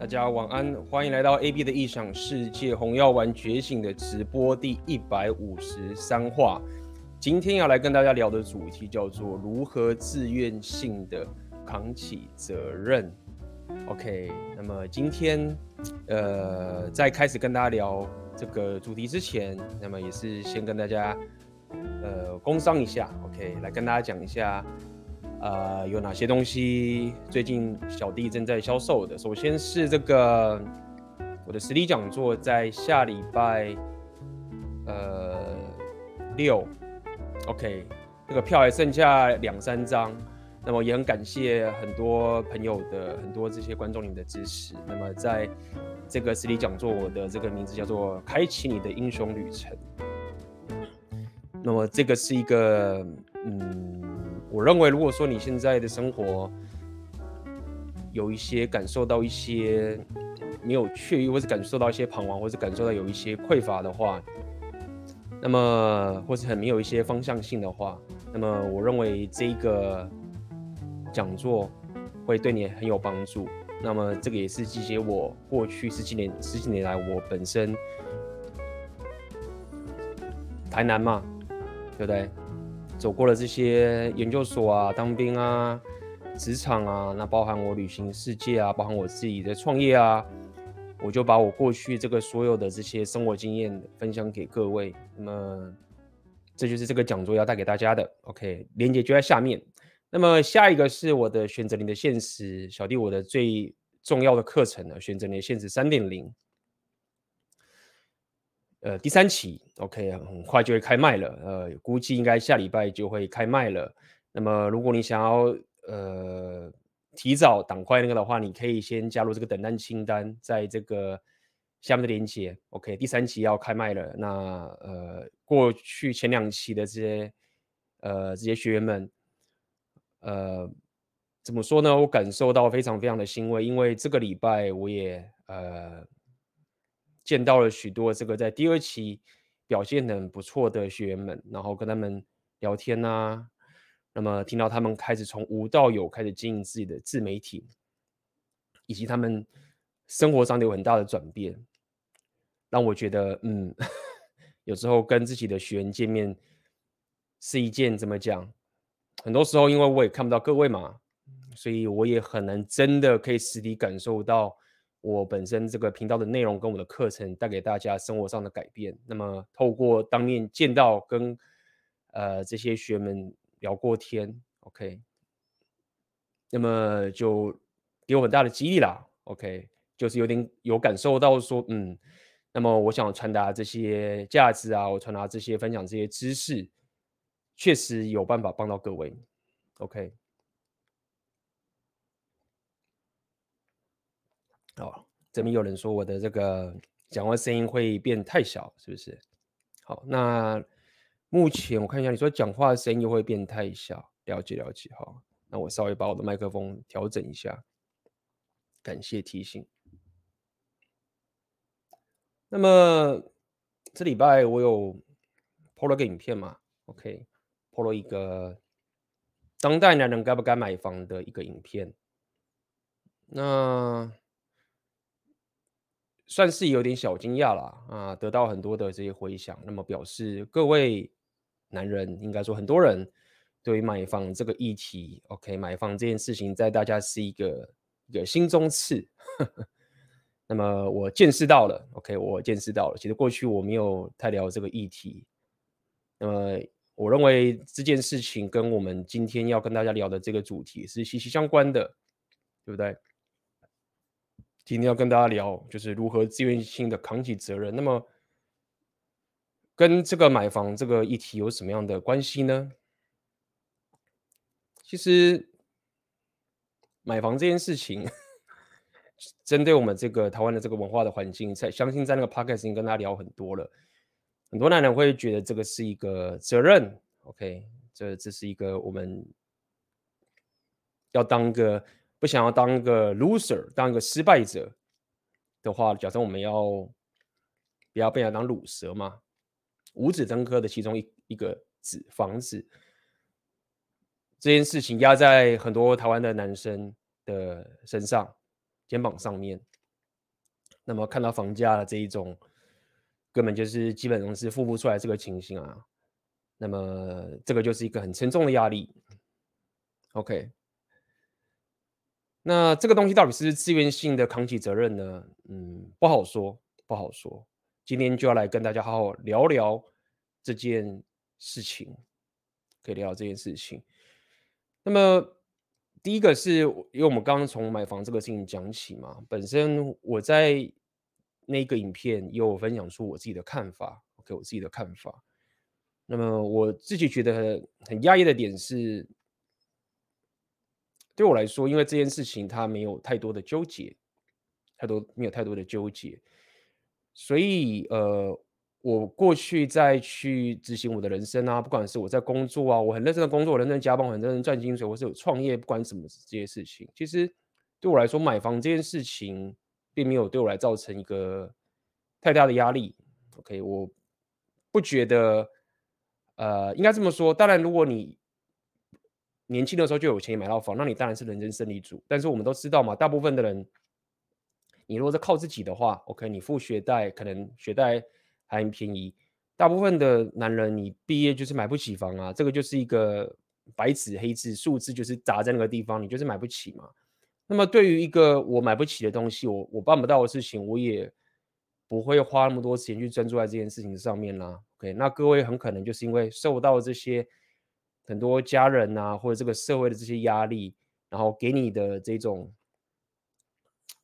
大家晚安，欢迎来到 AB 的异想世界红药丸觉醒的直播第一百五十三话。今天要来跟大家聊的主题叫做如何自愿性的扛起责任。OK，那么今天呃，在开始跟大家聊这个主题之前，那么也是先跟大家呃工商一下，OK，来跟大家讲一下。呃，有哪些东西最近小弟正在销售的？首先是这个我的实体讲座，在下礼拜呃六，OK，这个票还剩下两三张，那么也很感谢很多朋友的很多这些观众您的支持。那么在这个实体讲座，我的这个名字叫做“开启你的英雄旅程”。那么这个是一个嗯。我认为，如果说你现在的生活有一些感受到一些没有雀跃，或是感受到一些彷徨，或是感受到有一些匮乏的话，那么或是很没有一些方向性的话，那么我认为这一个讲座会对你很有帮助。那么这个也是集结我过去十几年、十几年来我本身台南嘛，对不对？走过了这些研究所啊、当兵啊、职场啊，那包含我旅行世界啊，包含我自己的创业啊，我就把我过去这个所有的这些生活经验分享给各位。那么，这就是这个讲座要带给大家的。OK，连接就在下面。那么下一个是我的选择你的现实，小弟我的最重要的课程呢，选择你的现实三点零。呃，第三期，OK，很快就会开卖了，呃，估计应该下礼拜就会开卖了。那么，如果你想要呃提早赶快那个的话，你可以先加入这个等待清单，在这个下面的链接，OK，第三期要开卖了。那呃，过去前两期的这些呃这些学员们，呃，怎么说呢？我感受到非常非常的欣慰，因为这个礼拜我也呃。见到了许多这个在第二期表现很不错的学员们，然后跟他们聊天啊，那么听到他们开始从无到有开始经营自己的自媒体，以及他们生活上有很大的转变，让我觉得，嗯，有时候跟自己的学员见面是一件怎么讲？很多时候因为我也看不到各位嘛，所以我也很难真的可以实体感受到。我本身这个频道的内容跟我的课程带给大家生活上的改变，那么透过当面见到跟呃这些学员们聊过天，OK，那么就给我很大的激励啦，OK，就是有点有感受到说，嗯，那么我想传达这些价值啊，我传达这些分享这些知识，确实有办法帮到各位，OK。哦，这边有人说我的这个讲话声音会变太小，是不是？好，那目前我看一下，你说讲话声音会变太小，了解了解哈。那我稍微把我的麦克风调整一下，感谢提醒。那么这礼拜我有 PO 了个影片嘛？OK，PO 了一个当代男人该不该买房的一个影片。那算是有点小惊讶了啊，得到很多的这些回响，那么表示各位男人，应该说很多人对于买房这个议题，OK，买房这件事情在大家是一个一个心中刺。那么我见识到了，OK，我见识到了。其实过去我没有太聊这个议题，那么我认为这件事情跟我们今天要跟大家聊的这个主题是息息相关的，对不对？今天要跟大家聊，就是如何自愿性的扛起责任。那么，跟这个买房这个议题有什么样的关系呢？其实，买房这件事情，针对我们这个台湾的这个文化的环境，在相信在那个 podcast 已经跟大家聊很多了。很多男人会觉得这个是一个责任，OK，这这是一个我们要当个。不想要当一个 loser，当一个失败者的话，假设我们要不要被人当鲁蛇嘛？五子登科的其中一一个子房子，这件事情压在很多台湾的男生的身上肩膀上面。那么看到房价的这一种，根本就是基本上是付不出来这个情形啊。那么这个就是一个很沉重的压力。OK，那这个东西到底是自愿性的扛起责任呢？嗯，不好说，不好说。今天就要来跟大家好好聊聊这件事情，可以聊聊这件事情。那么。第一个是，因为我们刚刚从买房这个事情讲起嘛，本身我在那个影片有分享出我自己的看法，OK，我自己的看法。那么我自己觉得很很压抑的点是，对我来说，因为这件事情它没有太多的纠结，太多没有太多的纠结，所以呃。我过去再去执行我的人生啊，不管是我在工作啊，我很认真的工作，我认真加班，我很认真赚薪水，或是有创业，不管什么这些事情，其实对我来说，买房这件事情并没有对我来造成一个太大的压力。OK，我不觉得，呃，应该这么说。当然，如果你年轻的时候就有钱买到房，那你当然是人生胜利组。但是我们都知道嘛，大部分的人，你如果是靠自己的话，OK，你付学贷，可能学贷。还很便宜，大部分的男人，你毕业就是买不起房啊，这个就是一个白纸黑字，数字就是砸在那个地方，你就是买不起嘛。那么对于一个我买不起的东西，我我办不到的事情，我也不会花那么多时间去专注在这件事情上面啦。OK，那各位很可能就是因为受到这些很多家人啊，或者这个社会的这些压力，然后给你的这种。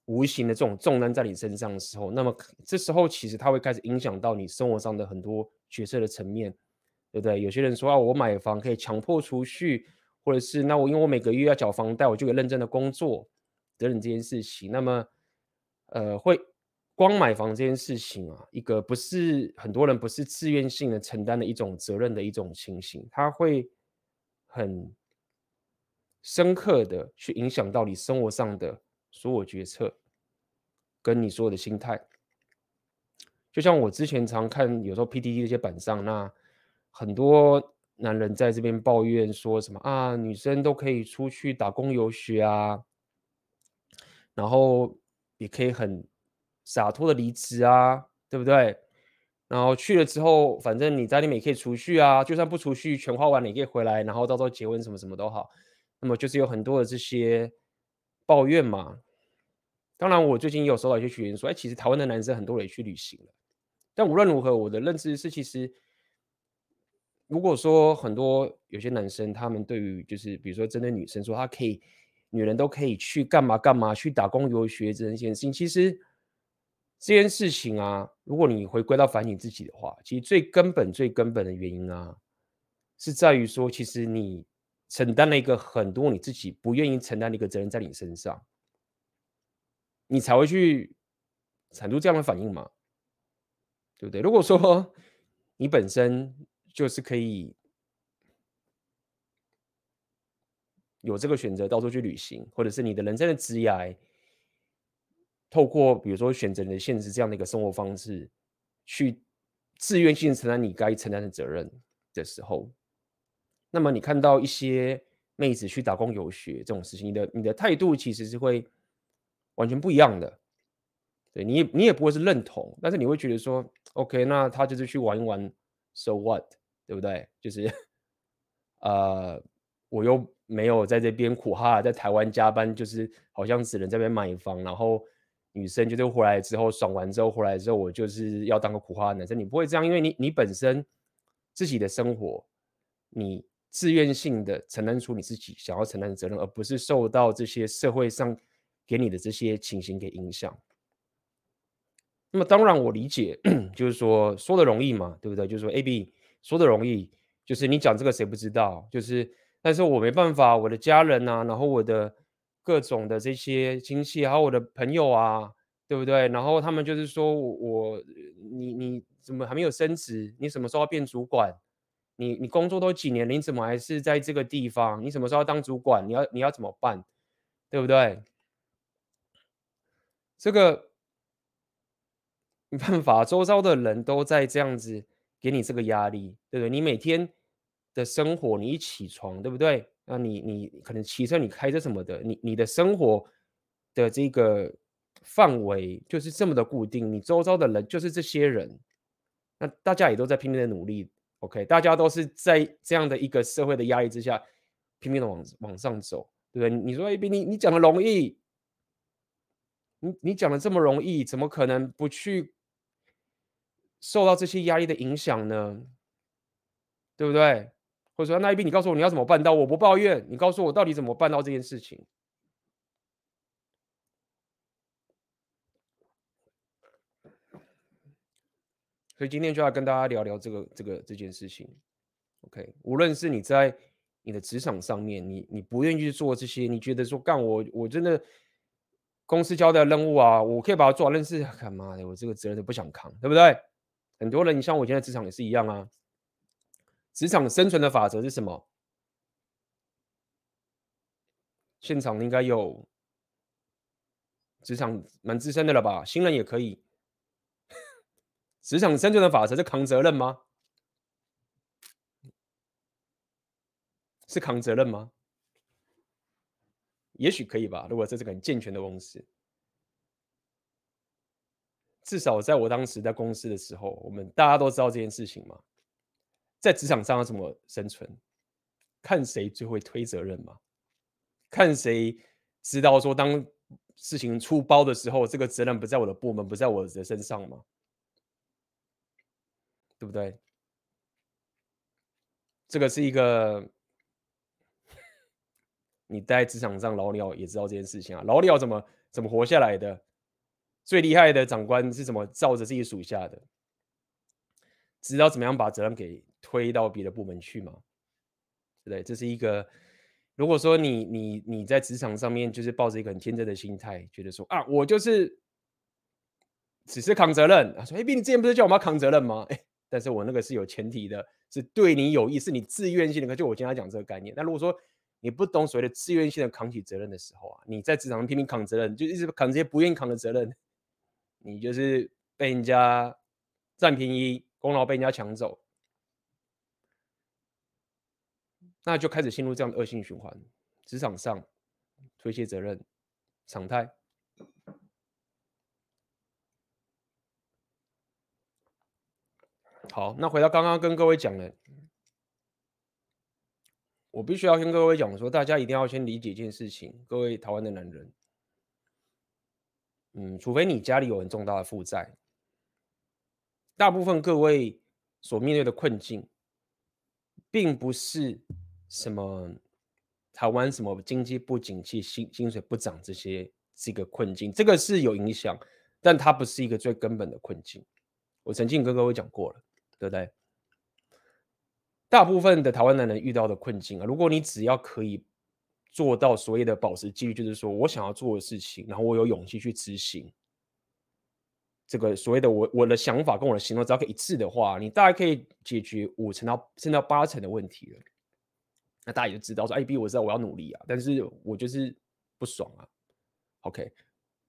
无形的这种重担在你身上的时候，那么这时候其实它会开始影响到你生活上的很多决策的层面，对不对？有些人说啊，我买房可以强迫储蓄，或者是那我因为我每个月要缴房贷，我就可以认真的工作等等这件事情。那么，呃，会光买房这件事情啊，一个不是很多人不是自愿性的承担的一种责任的一种情形，它会很深刻的去影响到你生活上的。所有决策跟你所有的心态，就像我之前常看，有时候 PTT 那些板上，那很多男人在这边抱怨说什么啊，女生都可以出去打工游学啊，然后也可以很洒脱的离职啊，对不对？然后去了之后，反正你在里面也可以储蓄啊，就算不储蓄，全花完了也可以回来，然后到时候结婚什么什么都好。那么就是有很多的这些抱怨嘛。当然，我最近也有收到一些学员说，哎，其实台湾的男生很多也去旅行了。但无论如何，我的认知是，其实如果说很多有些男生，他们对于就是比如说针对女生说，他可以，女人都可以去干嘛干嘛，去打工游学这件事情，其实这件事情啊，如果你回归到反省自己的话，其实最根本、最根本的原因啊，是在于说，其实你承担了一个很多你自己不愿意承担的一个责任在你身上。你才会去产出这样的反应嘛，对不对？如果说你本身就是可以有这个选择，到处去旅行，或者是你的人生的职业，透过比如说选择你的现实这样的一个生活方式，去自愿性承担你该承担的责任的时候，那么你看到一些妹子去打工游学这种事情，你的你的态度其实是会。完全不一样的，对你也你也不会是认同，但是你会觉得说，OK，那他就是去玩一玩，so what，对不对？就是，呃，我又没有在这边苦哈，在台湾加班，就是好像只能在这边买房，然后女生就是回来之后爽完之后回来之后，我就是要当个苦哈的男生，你不会这样，因为你你本身自己的生活，你自愿性的承担出你自己想要承担的责任，而不是受到这些社会上。给你的这些情形给影响，那么当然我理解，就是说说的容易嘛，对不对？就是说 AB 说的容易，就是你讲这个谁不知道？就是但是我没办法，我的家人啊，然后我的各种的这些亲戚，还有我的朋友啊，对不对？然后他们就是说我你你怎么还没有升职？你什么时候要变主管？你你工作都几年了，你怎么还是在这个地方？你什么时候要当主管？你要你要怎么办？对不对？这个没办法，周遭的人都在这样子给你这个压力，对不对？你每天的生活，你一起床，对不对？那你你可能骑车，你开车什么的，你你的生活的这个范围就是这么的固定，你周遭的人就是这些人，那大家也都在拼命的努力，OK，大家都是在这样的一个社会的压力之下拼命的往往上走，对不对？你说 AB，你你讲的容易，你你讲的这么容易，怎么可能不去受到这些压力的影响呢？对不对？或者说，那一边你告诉我你要怎么办到？我不抱怨，你告诉我到底怎么办到这件事情。所以今天就要跟大家聊聊这个这个这件事情，OK？无论是你在你的职场上面，你你不愿意去做这些，你觉得说干我我真的公司交代的任务啊，我可以把它做完，但是干嘛的？我这个责任都不想扛，对不对？很多人，你像我现在职场也是一样啊。职场生存的法则是什么？现场应该有职场蛮资深的了吧？新人也可以。职场生存的法则是扛责任吗？是扛责任吗？也许可以吧。如果这是个很健全的公司，至少在我当时在公司的时候，我们大家都知道这件事情嘛。在职场上要怎么生存？看谁最会推责任嘛？看谁知道说，当事情出包的时候，这个责任不在我的部门，不在我的身上吗？对不对？这个是一个你待在职场上老鸟也知道这件事情啊。老鸟怎么怎么活下来的？最厉害的长官是怎么罩着自己属下的？知道怎么样把责任给推到别的部门去吗？对不对？这是一个。如果说你你你在职场上面就是抱着一个很天真的心态，觉得说啊，我就是只是扛责任啊。说，哎，B，你之前不是叫我们要扛责任吗？哎。但是我那个是有前提的，是对你有益，是你自愿性的。就我经常讲这个概念。那如果说你不懂所谓的自愿性的扛起责任的时候啊，你在职场上拼命扛责任，就一直扛这些不愿意扛的责任，你就是被人家占便宜，功劳被人家抢走，那就开始陷入这样的恶性循环。职场上推卸责任，常态。好，那回到刚刚跟各位讲的，我必须要跟各位讲说，大家一定要先理解一件事情，各位台湾的男人，嗯，除非你家里有很重大的负债，大部分各位所面对的困境，并不是什么台湾什么经济不景气、薪薪水不涨这些是一个困境，这个是有影响，但它不是一个最根本的困境。我曾经跟各位讲过了。对不对？大部分的台湾男人遇到的困境啊，如果你只要可以做到所谓的保持纪律，就是说我想要做的事情，然后我有勇气去执行，这个所谓的我我的想法跟我的行动只要可以一致的话，你大概可以解决五成到甚至到八成的问题了。那大家也知道说，哎，B，我知道我要努力啊，但是我就是不爽啊。OK，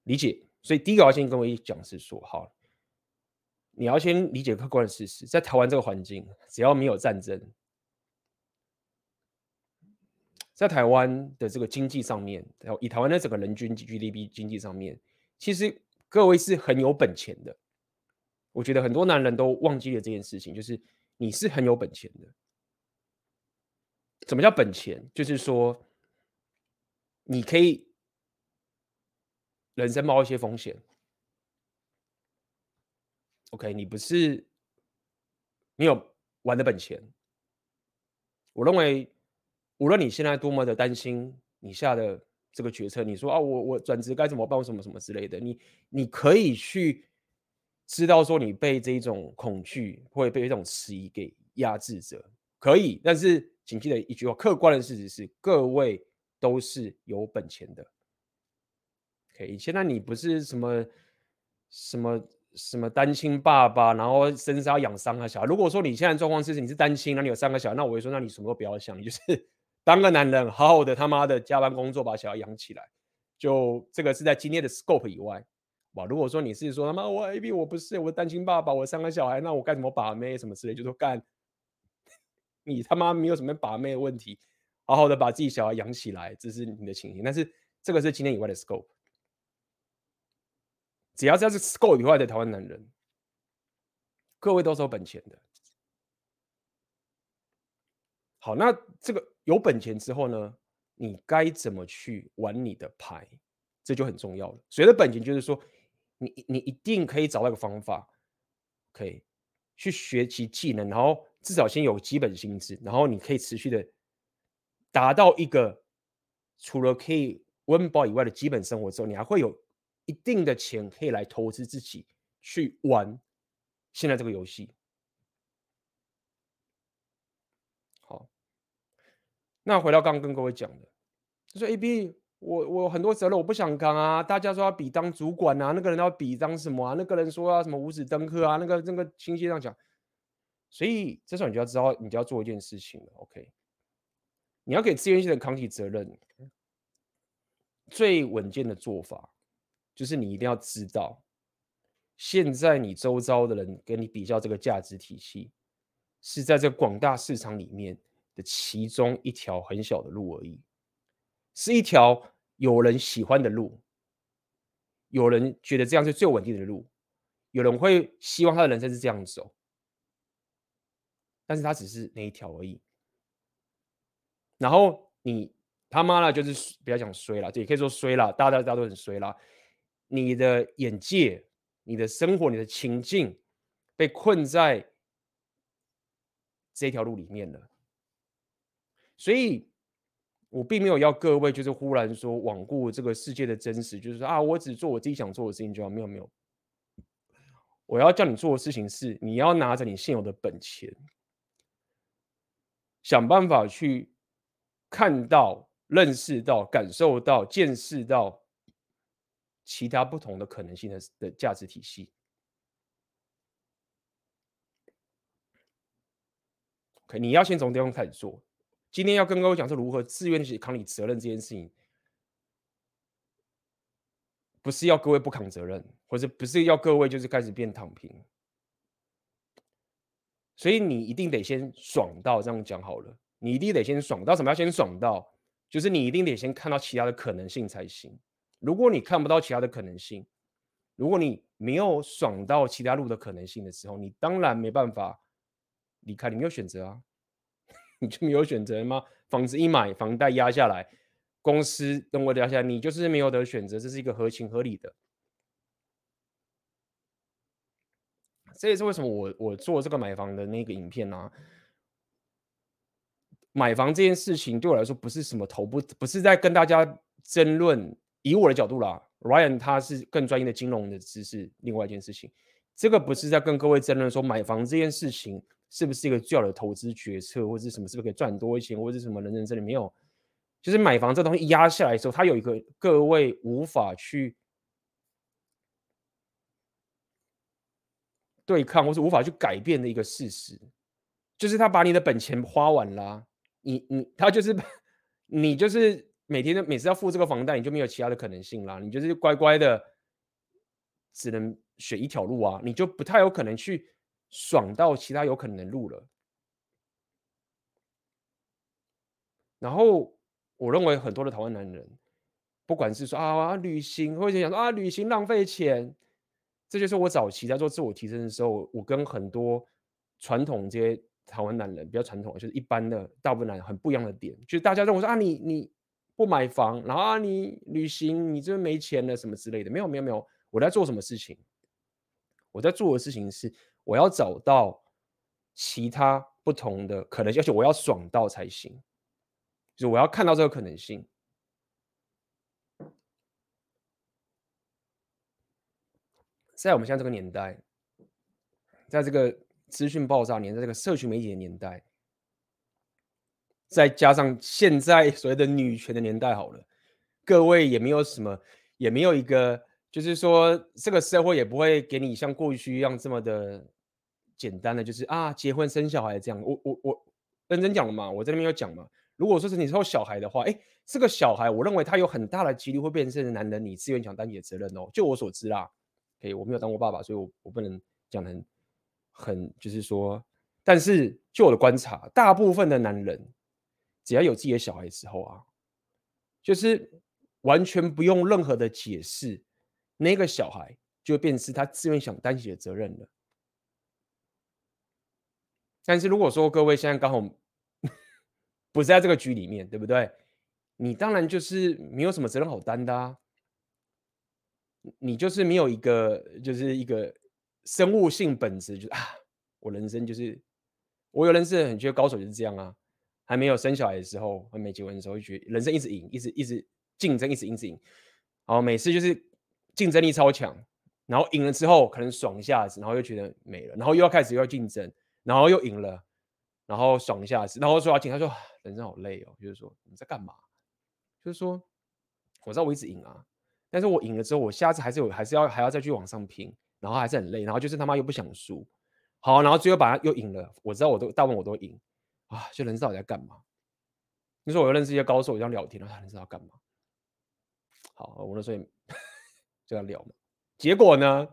理解。所以第一个要先跟我一讲是说，好。你要先理解客观的事实，在台湾这个环境，只要没有战争，在台湾的这个经济上面，然后以台湾的整个人均 GDP 经济上面，其实各位是很有本钱的。我觉得很多男人都忘记了这件事情，就是你是很有本钱的。什么叫本钱？就是说你可以人生冒一些风险。OK，你不是你有玩的本钱。我认为，无论你现在多么的担心你下的这个决策，你说啊，我我转职该怎么办，什么什么之类的，你你可以去知道说你被这种恐惧或者被这种迟疑给压制着，可以。但是谨记的一句话，客观的事实是，各位都是有本钱的。OK，现在你不是什么什么。什么单亲爸爸，然后身上要养三个小孩。如果说你现在状况是你是单亲，那你有三个小孩，那我会说，那你什么都不要想，你就是 当个男人，好好的他妈的加班工作，把小孩养起来。就这个是在今天的 scope 以外，哇！如果说你是说他妈我 AB 我不是我单亲爸爸，我三个小孩，那我该怎么把妹什么之类，就说干，你他妈没有什么把妹的问题，好好的把自己小孩养起来，这是你的情形。但是这个是今天以外的 scope。只要这是 scope 以外的台湾男人，各位都是有本钱的。好，那这个有本钱之后呢，你该怎么去玩你的牌，这就很重要了。所谓的本钱就是说，你你一定可以找到一个方法，可以去学习技能，然后至少先有基本薪资，然后你可以持续的达到一个除了可以温饱以外的基本生活之后，你还会有一定的钱可以来投资自己去玩现在这个游戏。好那回到刚刚跟各位讲的，就说 AB，我我很多责任，我不想扛啊。大家说要比当主管啊，那个人要比当什么啊？那个人说要什么五指登科啊？那个那个亲戚这样讲，所以这时候你就要知道，你就要做一件事情了。OK，你要给自愿性的扛起责任，最稳健的做法就是你一定要知道，现在你周遭的人跟你比较这个价值体系，是在这广大市场里面。的其中一条很小的路而已，是一条有人喜欢的路，有人觉得这样是最稳定的路，有人会希望他的人生是这样走，但是他只是那一条而已。然后你他妈的，就是不要讲衰了，这也可以说衰了，大家大家都很衰了。你的眼界、你的生活、你的情境被困在这条路里面了。所以，我并没有要各位就是忽然说罔顾这个世界的真实，就是说啊，我只做我自己想做的事情就好。没有没有，我要叫你做的事情是，你要拿着你现有的本钱，想办法去看到、认识到、感受到、见识到其他不同的可能性的的价值体系。OK，你要先从地方开始做。今天要跟各位讲是如何自愿去扛起责任这件事情，不是要各位不扛责任，或者不是要各位就是开始变躺平，所以你一定得先爽到，这样讲好了，你一定得先爽到，什么要先爽到？就是你一定得先看到其他的可能性才行。如果你看不到其他的可能性，如果你没有爽到其他路的可能性的时候，你当然没办法离开，你没有选择啊。你就没有选择吗？房子一买，房贷压下来，公司等我压下来，你就是没有得选择，这是一个合情合理的。这也是为什么我我做这个买房的那个影片啊。买房这件事情对我来说不是什么头部，不是在跟大家争论。以我的角度啦，Ryan 他是更专业的金融的知识，另外一件事情，这个不是在跟各位争论说买房这件事情。是不是一个最好的投资决策，或者是什么？是不是可以赚多一些，或者什么？人生这里没有，就是买房这东西压下来的时候，它有一个各位无法去对抗，或是无法去改变的一个事实，就是他把你的本钱花完了，你你他就是你就是每天都每次要付这个房贷，你就没有其他的可能性啦，你就是乖乖的只能选一条路啊，你就不太有可能去。爽到其他有可能的路了，然后我认为很多的台湾男人，不管是说啊旅行，或者想说啊旅行浪费钱，这就是我早期在做自我提升的时候，我跟很多传统这些台湾男人比较传统，就是一般的大部分男人很不一样的点，就是大家认为说啊你你不买房，然后啊你旅行你这边没钱了什么之类的，没有没有没有，我在做什么事情？我在做的事情是。我要找到其他不同的可能性，而且我要爽到才行。就是我要看到这个可能性。在我们现在这个年代，在这个资讯爆炸年，在这个社群媒体的年代，再加上现在所谓的女权的年代，好了，各位也没有什么，也没有一个，就是说这个社会也不会给你像过去一样这么的。简单的就是啊，结婚生小孩这样。我我我认真讲了嘛，我在那边有讲嘛。如果说是你说小孩的话，哎，这个小孩，我认为他有很大的几率会变成男人，你自愿讲担你的责任哦。就我所知啦，哎，我没有当过爸爸，所以我我不能讲的很很就是说，但是就我的观察，大部分的男人只要有自己的小孩之后啊，就是完全不用任何的解释，那个小孩就会变成是他自愿想担起的责任了。但是如果说各位现在刚好 不是在这个局里面，对不对？你当然就是没有什么责任好担的啊。你就是没有一个，就是一个生物性本质，就是啊，我人生就是，我有认识很多高手就是这样啊，还没有生小孩的时候，还没结婚的时候，就觉得人生一直赢，一直一直竞争，一直一直赢，然后每次就是竞争力超强，然后赢了之后可能爽一下子，然后又觉得没了，然后又要开始又要竞争，然后又赢了，然后爽一下子，然后说要请，他说人生好累哦，就是说你在干嘛？就是说我知道我一直赢啊。但是我赢了之后，我下次还是有，还是要还要再去往上拼，然后还是很累，然后就是他妈又不想输，好，然后最后把他又赢了。我知道我都大部分我都赢啊，就人知道我在干嘛。你说我又认识一些高手，我这样聊天了，他人知道干嘛？好，我那时候 就要聊嘛。结果呢，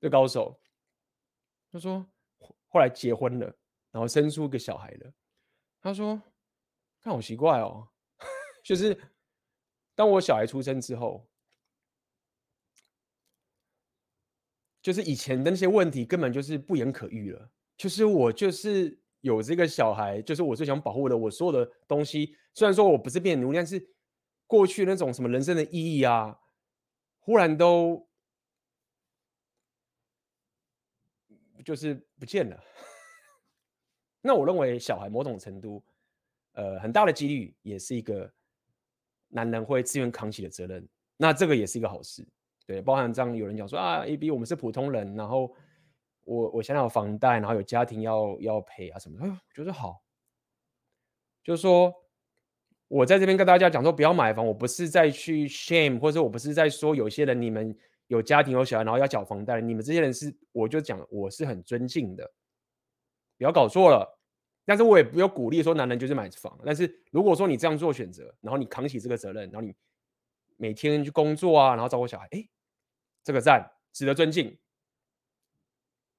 这高手他说后来结婚了，然后生出一个小孩了。他说看好奇怪哦，就是。当我小孩出生之后，就是以前的那些问题根本就是不言可喻了。就是我就是有这个小孩，就是我最想保护的，我所有的东西。虽然说我不是变奴隶，但是过去那种什么人生的意义啊，忽然都就是不见了。那我认为小孩某种程度，呃，很大的几率也是一个。男人会自愿扛起的责任，那这个也是一个好事，对，包含这样有人讲说啊，AB 我们是普通人，然后我我现在有房贷，然后有家庭要要赔啊什么的，哎呦，我觉得好，就是说我在这边跟大家讲说不要买房，我不是在去 shame，或者我不是在说有些人你们有家庭有小孩，然后要缴房贷，你们这些人是我就讲我是很尊敬的，不要搞错了。但是我也不要鼓励说男人就是买房。但是如果说你这样做选择，然后你扛起这个责任，然后你每天去工作啊，然后照顾小孩，哎，这个赞，值得尊敬。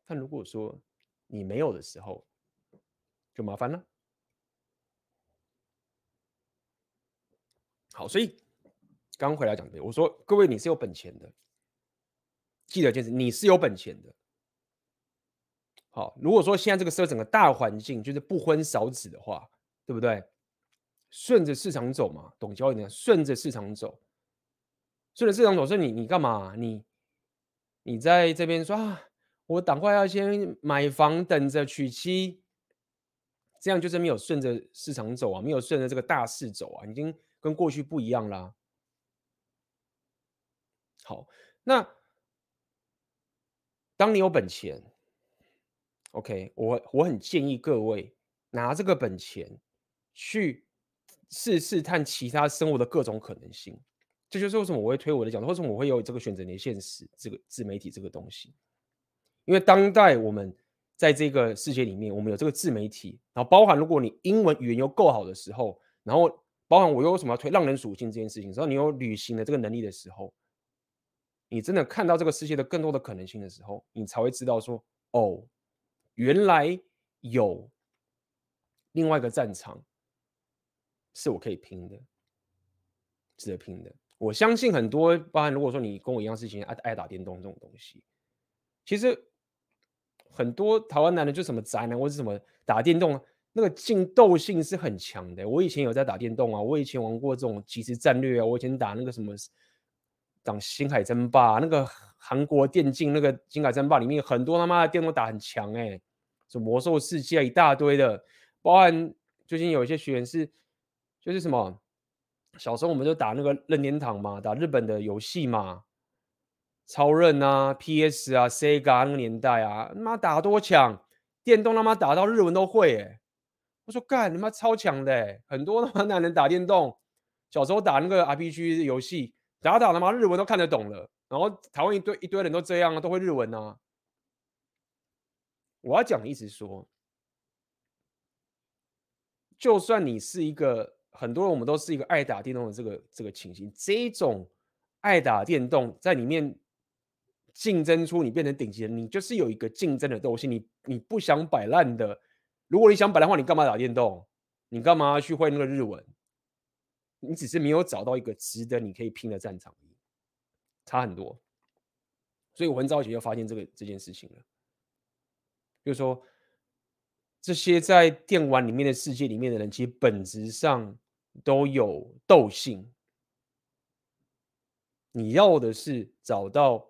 但如果说你没有的时候，就麻烦了。好，所以刚回来讲的，我说各位你是有本钱的，记得一件事，你是有本钱的。好，如果说现在这个社会整个大环境就是不婚少子的话，对不对？顺着市场走嘛，懂交易点，顺着市场走，顺着市场走，说你你干嘛？你你在这边说啊，我赶快要先买房，等着娶妻，这样就是没有顺着市场走啊，没有顺着这个大势走啊，已经跟过去不一样啦。好，那当你有本钱。OK，我我很建议各位拿这个本钱去试试探其他生活的各种可能性。这就是为什么我会推我的讲，为什么我会有这个选择年现实这个自媒体这个东西。因为当代我们在这个世界里面，我们有这个自媒体，然后包含如果你英文语言又够好的时候，然后包含我又为什么要推浪人属性这件事情，只要你有旅行的这个能力的时候，你真的看到这个世界的更多的可能性的时候，你才会知道说哦。原来有另外一个战场是我可以拼的，值得拼的。我相信很多，包含如果说你跟我一样，事情爱爱打电动这种东西，其实很多台湾男人就什么宅男或者什么打电动，那个竞斗性是很强的。我以前有在打电动啊，我以前玩过这种即时战略啊，我以前打那个什么打星海争霸，那个。韩国电竞那个《星海争霸》里面很多他妈的电动打很强哎，什么魔兽世界一大堆的，包含最近有一些学员是就是什么，小时候我们就打那个任天堂嘛，打日本的游戏嘛，超任啊、PS 啊、Sega 那个年代啊，妈打多强，电动他妈打到日文都会哎，我说干他妈超强的，很多他妈 男人打电动，小时候打那个 RPG 游戏，打打他妈日文都看得懂了。然后台湾一堆一堆人都这样啊，都会日文啊。我要讲的意思是说，就算你是一个很多人，我们都是一个爱打电动的这个这个情形，这种爱打电动在里面竞争出你变成顶级人，你就是有一个竞争的斗性，你你不想摆烂的。如果你想摆烂的话，你干嘛打电动？你干嘛去会那个日文？你只是没有找到一个值得你可以拼的战场。差很多，所以我很早以前就发现这个这件事情了，就是说这些在电玩里面的世界里面的人，其实本质上都有斗性。你要的是找到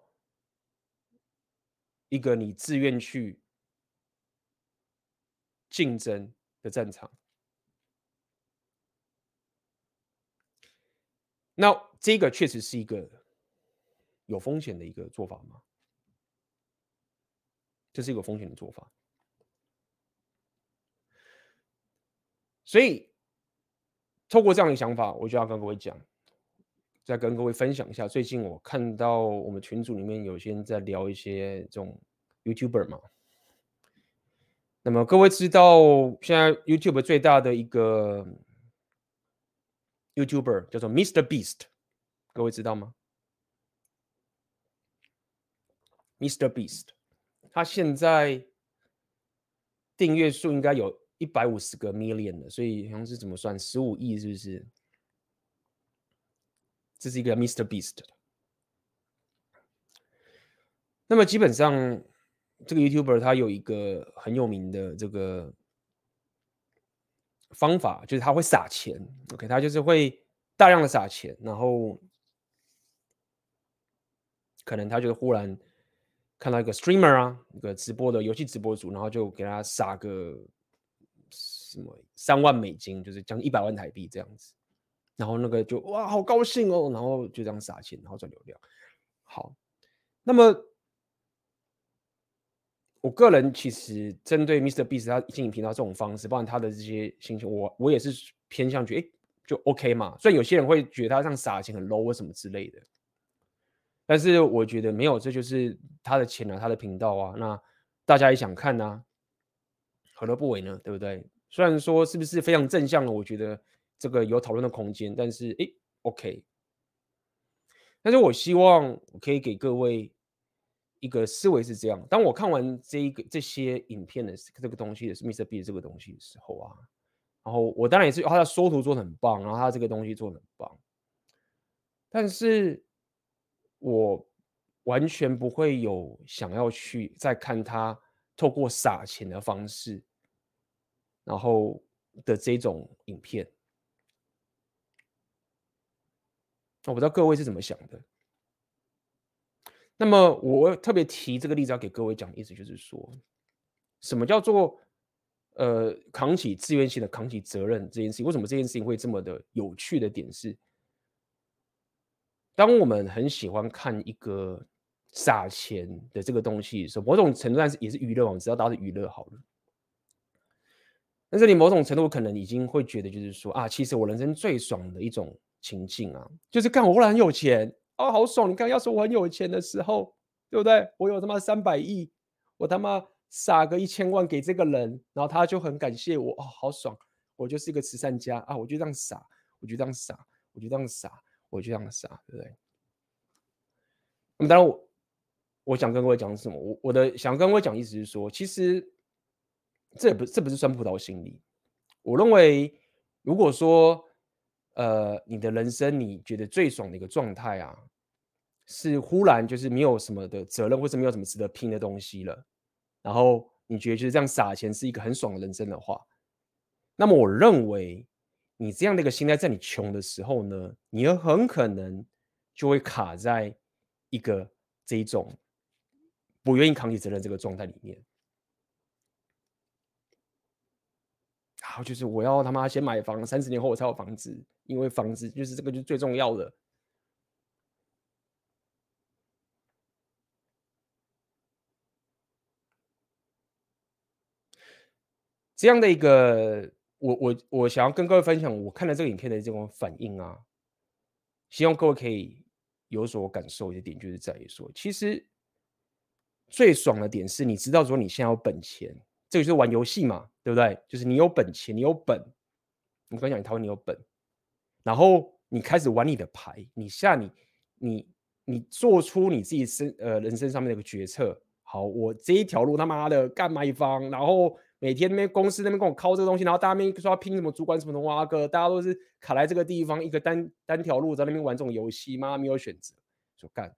一个你自愿去竞争的战场。那这个确实是一个有风险的一个做法吗？这是一个风险的做法。所以，透过这样的想法，我就要跟各位讲，再跟各位分享一下。最近我看到我们群组里面有些人在聊一些这种 YouTuber 嘛。那么各位知道，现在 YouTube 最大的一个。YouTuber 叫做 Mr. Beast，各位知道吗？Mr. Beast，他现在订阅数应该有一百五十个 million 了，所以好像是怎么算十五亿，是不是？这是一个 Mr. Beast。那么基本上，这个 YouTuber 他有一个很有名的这个。方法就是他会撒钱，OK，他就是会大量的撒钱，然后可能他就忽然看到一个 streamer 啊，一个直播的游戏直播主，然后就给他撒个什么三万美金，就是将近一百万台币这样子，然后那个就哇好高兴哦，然后就这样撒钱，然后赚流量。好，那么。我个人其实针对 Mr. Beast 他经营频道这种方式，包括他的这些心情，我我也是偏向觉得，哎，就 OK 嘛。虽然有些人会觉得他这样撒钱很 low 或什么之类的，但是我觉得没有，这就是他的钱啊，他的频道啊，那大家也想看啊，何乐不为呢？对不对？虽然说是不是非常正向的，我觉得这个有讨论的空间，但是哎，OK。但是我希望我可以给各位。一个思维是这样：当我看完这一个这些影片的这个东西的是 Mr. Beast 这个东西的时候啊，然后我当然也是他的缩图做的很棒，然后他这个东西做的很棒，但是我完全不会有想要去再看他透过撒钱的方式，然后的这种影片。我不知道各位是怎么想的。那么我特别提这个例子要给各位讲的意思就是说，什么叫做呃扛起自愿性的扛起责任这件事情？为什么这件事情会这么的有趣的点是，当我们很喜欢看一个撒钱的这个东西的时候，某种程度上是也是娱乐嘛，只要大家是娱乐好了。但是你某种程度可能已经会觉得，就是说啊，其实我人生最爽的一种情境啊，就是干我忽然很有钱。哦，好爽！你看，要是我很有钱的时候，对不对？我有他妈三百亿，我他妈撒个一千万给这个人，然后他就很感谢我。哦，好爽！我就是一个慈善家啊！我就这样撒，我就这样撒，我就这样撒，我就这样傻，对不对？那么当然我，我想跟各位讲什么？我我的想跟各位讲意思是说，其实这也不这不是酸葡萄心理。我认为，如果说呃，你的人生你觉得最爽的一个状态啊，是忽然就是没有什么的责任，或是没有什么值得拼的东西了，然后你觉得就是这样撒钱是一个很爽的人生的话，那么我认为你这样的一个心态，在你穷的时候呢，你很可能就会卡在一个这一种不愿意扛起责任这个状态里面。然后，就是我要他妈先买房，三十年后我才有房子，因为房子就是这个就是最重要的。这样的一个，我我我想要跟各位分享，我看了这个影片的这种反应啊，希望各位可以有所感受。一点就是在于说，其实最爽的点是，你知道说你现在有本钱，这个就是玩游戏嘛，对不对？就是你有本钱，你有本，你刚讲你台湾你有本，然后你开始玩你的牌，你下你你你做出你自己身呃人生上面的一个决策。好，我这一条路他妈的干卖方，然后。每天那边公司那边跟我敲这个东西，然后大家那边说要拼什么主管什么的哇哥，大家都是卡在这个地方一个单单条路在那边玩这种游戏，妈没有选择，说干。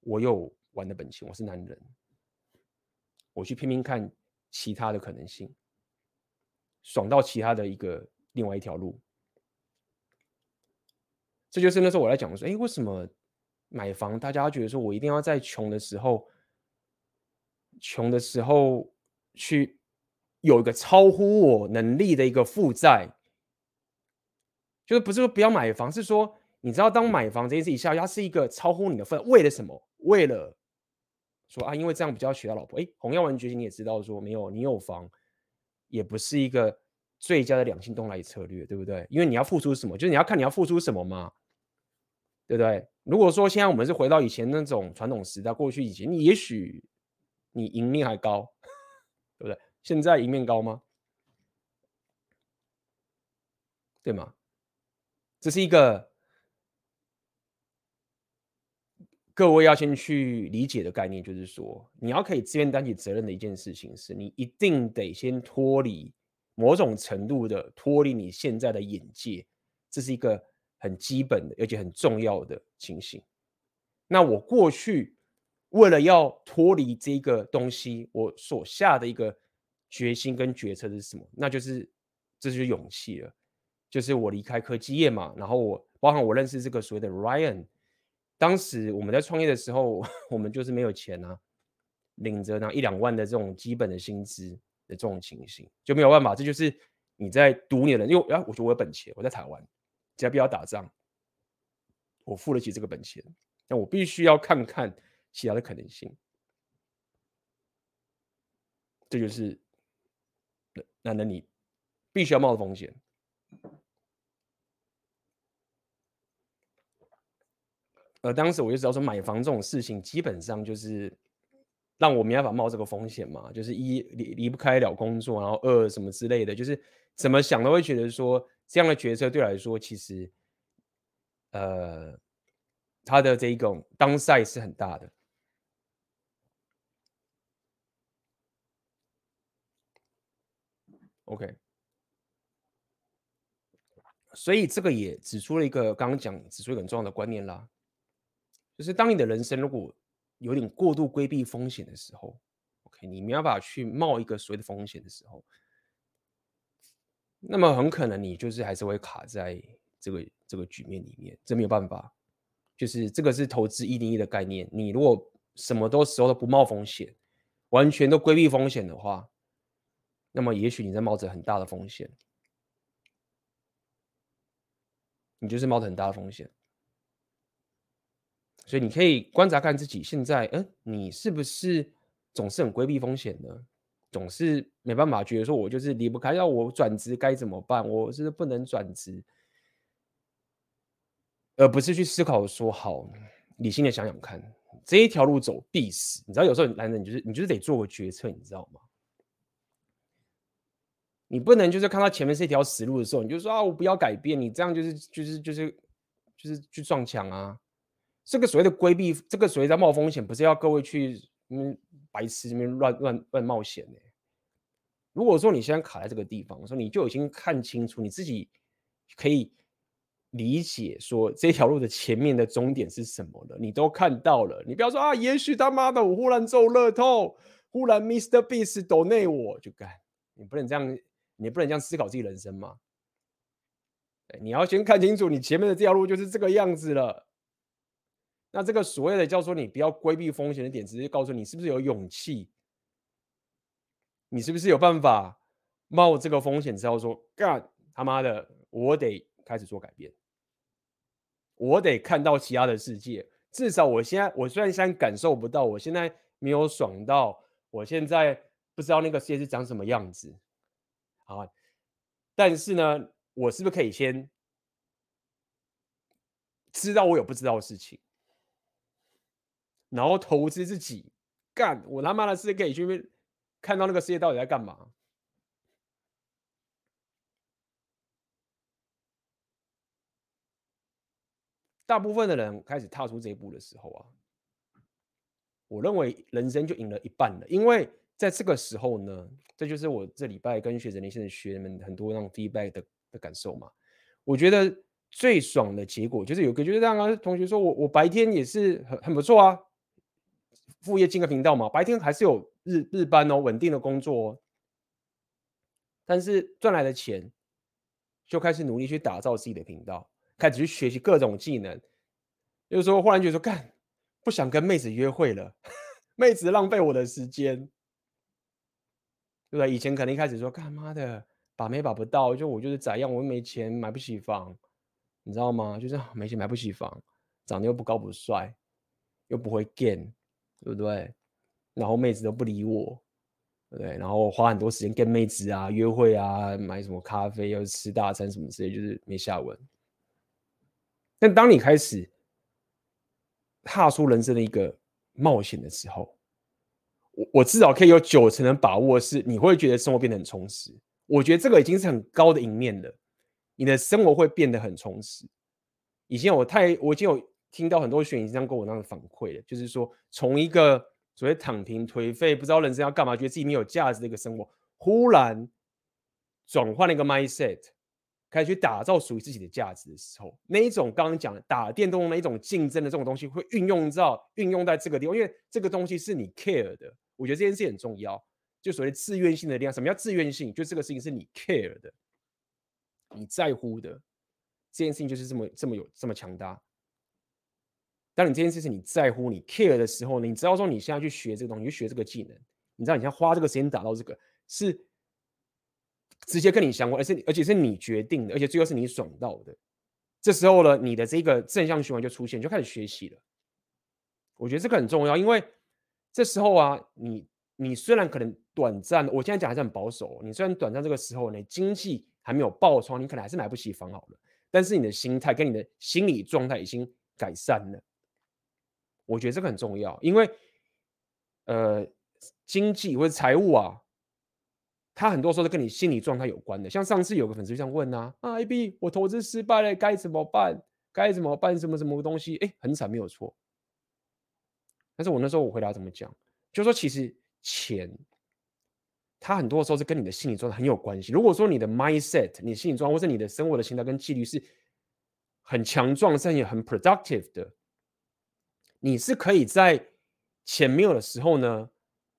我有玩的本钱，我是男人，我去拼命看其他的可能性，爽到其他的一个另外一条路。这就是那时候我来讲说，哎，为什么买房大家觉得说我一定要在穷的时候，穷的时候去有一个超乎我能力的一个负债，就是不是说不要买房，是说你知道当买房这件事一下，它是一个超乎你的份，为了什么？为了说啊，因为这样比较娶到老婆。哎，红药丸觉醒你也知道说没有，你有房也不是一个最佳的两性动态策略，对不对？因为你要付出什么，就是你要看你要付出什么嘛。对不对？如果说现在我们是回到以前那种传统时代，过去以前，你也许你赢面还高，对不对？现在赢面高吗？对吗？这是一个各位要先去理解的概念，就是说，你要可以自愿担起责任的一件事情，是你一定得先脱离某种程度的脱离你现在的眼界，这是一个。很基本的，而且很重要的情形。那我过去为了要脱离这个东西，我所下的一个决心跟决策是什么？那就是这就是勇气了。就是我离开科技业嘛，然后我包含我认识这个所谓的 Ryan，当时我们在创业的时候，我们就是没有钱啊，领着那一两万的这种基本的薪资的这种情形，就没有办法。这就是你在赌你的，因为啊，我说我有本钱，我在台湾。只要不要打仗，我付得起这个本钱，但我必须要看看其他的可能性。这就是那那你必须要冒的风险。而当时我就知道说，买房这种事情基本上就是让我没办法冒这个风险嘛，就是一离离不开了工作，然后二什么之类的，就是怎么想都会觉得说。这样的决策对来说，其实，呃，它的这一种 downside 是很大的。OK，所以这个也指出了一个刚刚讲指出一个很重要的观念啦，就是当你的人生如果有点过度规避风险的时候，OK，你没有办法去冒一个所谓的风险的时候。那么很可能你就是还是会卡在这个这个局面里面，这没有办法。就是这个是投资一零一的概念。你如果什么都时候都不冒风险，完全都规避风险的话，那么也许你在冒着很大的风险。你就是冒着很大的风险。所以你可以观察看自己现在，嗯，你是不是总是很规避风险呢？总是没办法觉得说，我就是离不开，要我转职该怎么办？我是不能转职，而不是去思考说，好，理性的想想看，这一条路走必死。你知道，有时候男人你就是你就是得做个决策，你知道吗？你不能就是看到前面是一条死路的时候，你就说啊，我不要改变，你这样就是就是就是就是去撞墙啊。这个所谓的规避，这个所谓的冒风险，不是要各位去嗯。白痴这边乱乱乱冒险呢？如果说你现在卡在这个地方，我说你就已经看清楚你自己可以理解说这条路的前面的终点是什么了，你都看到了。你不要说啊，也许他妈的我忽然中乐透，忽然 Mr. Beast 抖内我就干，你不能这样，你不能这样思考自己人生吗？你要先看清楚你前面的这条路就是这个样子了。那这个所谓的叫做你不要规避风险的点，只是告诉你是不是有勇气，你是不是有办法冒这个风险之后说干他妈的，我得开始做改变，我得看到其他的世界。至少我现在，我虽然现在感受不到，我现在没有爽到，我现在不知道那个世界是长什么样子啊，但是呢，我是不是可以先知道我有不知道的事情？然后投资自己，干我他妈的是可以去看到那个世界到底在干嘛。大部分的人开始踏出这一步的时候啊，我认为人生就赢了一半了。因为在这个时候呢，这就是我这礼拜跟学生连线的学员们很多那种 feedback 的的感受嘛。我觉得最爽的结果就是有个就是让同学说我我白天也是很很不错啊。副业进个频道嘛，白天还是有日日班哦，稳定的工作哦。但是赚来的钱，就开始努力去打造自己的频道，开始去学习各种技能。有时候忽然觉得说，干，不想跟妹子约会了，妹子浪费我的时间，对不对？以前可能一开始说，干妈的把妹把不到，就我就是宰样，我又没钱买不起房，你知道吗？就是没钱买不起房，长得又不高不帅，又不会 game，对不对？然后妹子都不理我。对，然后花很多时间跟妹子啊约会啊，买什么咖啡，又吃大餐什么之类，就是没下文。但当你开始踏出人生的一个冒险的时候，我我至少可以有九成的把握是你会觉得生活变得很充实。我觉得这个已经是很高的赢面了，你的生活会变得很充实。以前我太我已经有听到很多学员这样跟我那样反馈了，就是说从一个。所谓躺平颓废，不知道人生要干嘛，觉得自己没有价值的一个生活，忽然转换了一个 mindset，开始去打造属于自己的价值的时候，那一种刚刚讲的打电动那一种竞争的这种东西，会运用到运用在这个地方，因为这个东西是你 care 的。我觉得这件事很重要，就所谓自愿性的力量。什么叫自愿性？就这个事情是你 care 的，你在乎的，这件事情就是这么这么有这么强大。当你这件事情你在乎、你 care 的时候呢，你知道说你现在去学这个东西，去学这个技能，你知道你现在花这个时间打到这个，是直接跟你相关，而且而且是你决定的，而且最后是你爽到的。这时候呢，你的这个正向循环就出现，就开始学习了。我觉得这个很重要，因为这时候啊，你你虽然可能短暂，我现在讲还是很保守，你虽然短暂这个时候呢，经济还没有爆仓，你可能还是买不起房好了，但是你的心态跟你的心理状态已经改善了。我觉得这个很重要，因为，呃，经济或者财务啊，它很多时候都跟你心理状态有关的。像上次有个粉丝这样问啊，啊，AB，我投资失败了，该怎么办？该怎么办？什么什么东西？哎，很惨，没有错。但是我那时候我回答怎么讲？就是说其实钱，它很多时候是跟你的心理状态很有关系。如果说你的 mindset、你心理状态，或者你的生活的心态跟纪律是很强壮，甚至很 productive 的。你是可以在钱没有的时候呢，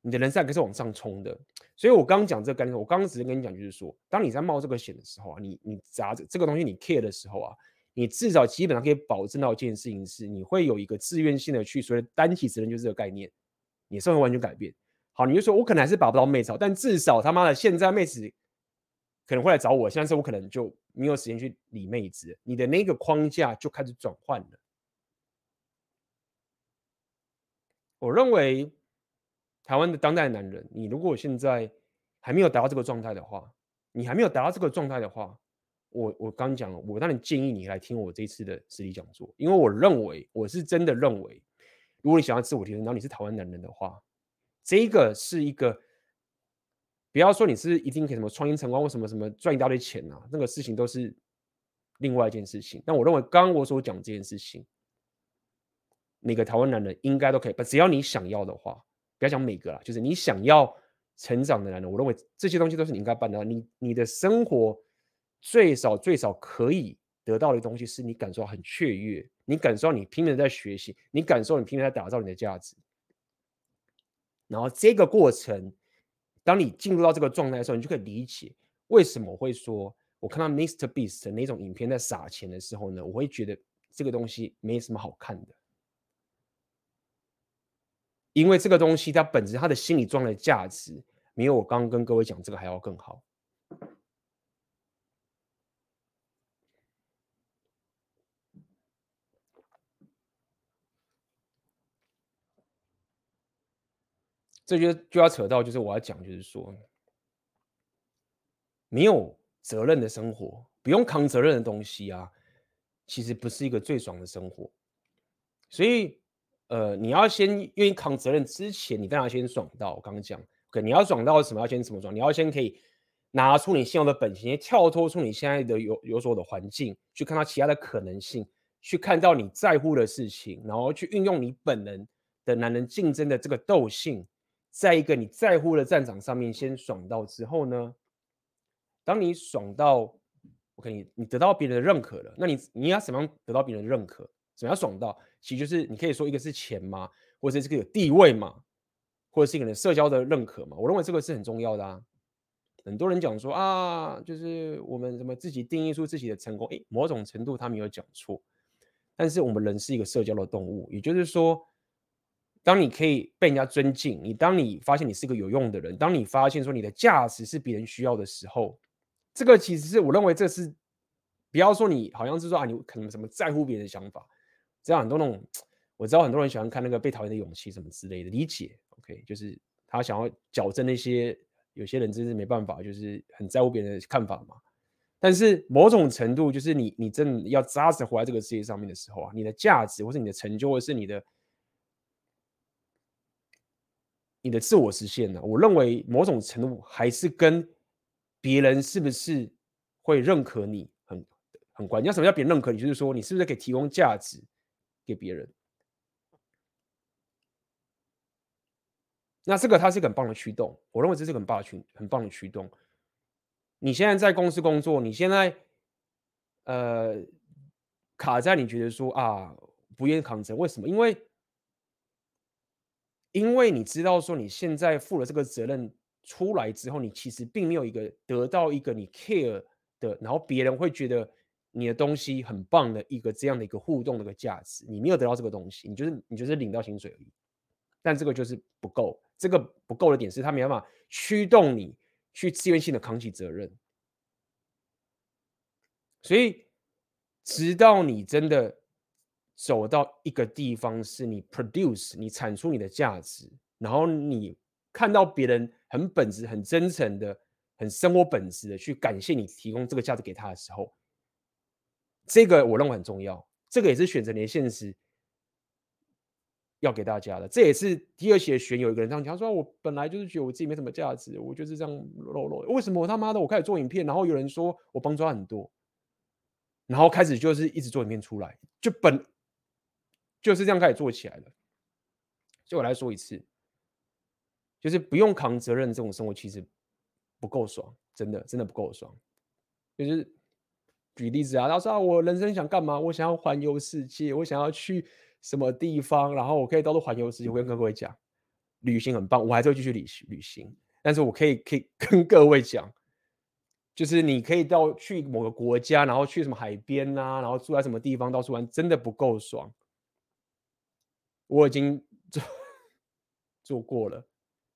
你的人生还可是往上冲的。所以我刚刚讲这个概念，我刚刚只是跟你讲，就是说，当你在冒这个险的时候啊，你你砸这这个东西，你 care 的时候啊，你至少基本上可以保证到一件事情是，你会有一个自愿性的去，所谓担起责任，就是这个概念，你生活完全改变。好，你就说我可能还是把不到妹子，但至少他妈的现在妹子可能会来找我，现在是我可能就没有时间去理妹子，你的那个框架就开始转换了。我认为台湾的当代男人，你如果现在还没有达到这个状态的话，你还没有达到这个状态的话，我我刚讲了，我当然建议你来听我这次的实体讲座，因为我认为我是真的认为，如果你想要自我提升，然后你是台湾男人的话，这个是一个，不要说你是一定可以什么创新成功或什么什么赚一大堆钱啊，那个事情都是另外一件事情。但我认为刚刚我所讲这件事情。每个台湾男人应该都可以，只要你想要的话，不要讲每个啦，就是你想要成长的男人，我认为这些东西都是你应该办的。你你的生活最少最少可以得到的东西，是你感受到很雀跃，你感受到你拼命在学习，你感受你拼命在打造你的价值。然后这个过程，当你进入到这个状态的时候，你就可以理解为什么会说，我看到 Mister Beast 那种影片在撒钱的时候呢，我会觉得这个东西没什么好看的。因为这个东西，它本质它的心理状态价值，没有我刚刚跟各位讲这个还要更好。这就就要扯到，就是我要讲，就是说，没有责任的生活，不用扛责任的东西啊，其实不是一个最爽的生活，所以。呃，你要先愿意扛责任之前，你当然先爽到。我刚刚讲可你要爽到什么？要先怎么爽？你要先可以拿出你现有的本钱，跳脱出你现在的有有所的环境，去看到其他的可能性，去看到你在乎的事情，然后去运用你本能的男人竞争的这个斗性，在一个你在乎的战场上面先爽到之后呢，当你爽到，OK，你你得到别人的认可了，那你你要怎么样得到别人的认可？怎么样爽到？其实就是你可以说一个是钱嘛，或者是这个有地位嘛，或者是一个人社交的认可嘛。我认为这个是很重要的啊。很多人讲说啊，就是我们怎么自己定义出自己的成功？诶，某种程度他没有讲错，但是我们人是一个社交的动物，也就是说，当你可以被人家尊敬，你当你发现你是个有用的人，当你发现说你的价值是别人需要的时候，这个其实是我认为这是，不要说你好像是说啊，你可能什么在乎别人的想法，这样很多那种，我知道很多人喜欢看那个被讨厌的勇气什么之类的，理解，OK，就是他想要矫正那些。有些人真是没办法，就是很在乎别人的看法嘛。但是某种程度，就是你你真的要扎实活在这个世界上面的时候啊，你的价值，或是你的成就，或是你的你的自我实现呢、我认为某种程度还是跟别人是不是会认可你很很关键。要什么叫别人认可你？就是说你是不是可以提供价值给别人？那这个它是一个很棒的驱动，我认为这是一个很棒的驱很棒的驱动。你现在在公司工作，你现在呃卡在你觉得说啊不愿意扛责，为什么？因为因为你知道说你现在负了这个责任出来之后，你其实并没有一个得到一个你 care 的，然后别人会觉得你的东西很棒的一个这样的一个互动的一个价值，你没有得到这个东西，你就是你就是领到薪水而已，但这个就是不够。这个不够的点是，他没办法驱动你去自愿性的扛起责任。所以，直到你真的走到一个地方，是你 produce，你产出你的价值，然后你看到别人很本质、很真诚的、很生活本质的去感谢你提供这个价值给他的时候，这个我认为很重要。这个也是选择你的现实。要给大家的，这也是第二期的学员有一个人这样讲，他说：“我本来就是觉得我自己没什么价值，我就是这样落落。为什么我他妈的我开始做影片，然后有人说我帮助他很多，然后开始就是一直做影片出来，就本就是这样开始做起来了。就我来说一次，就是不用扛责任这种生活其实不够爽，真的真的不够爽。就是举例子啊，他说啊，我人生想干嘛？我想要环游世界，我想要去。”什么地方，然后我可以到处环游世界。我跟各位讲，旅行很棒，我还是会继续旅行旅行。但是我可以可以跟各位讲，就是你可以到去某个国家，然后去什么海边啊，然后住在什么地方到处玩，真的不够爽。我已经做 做过了，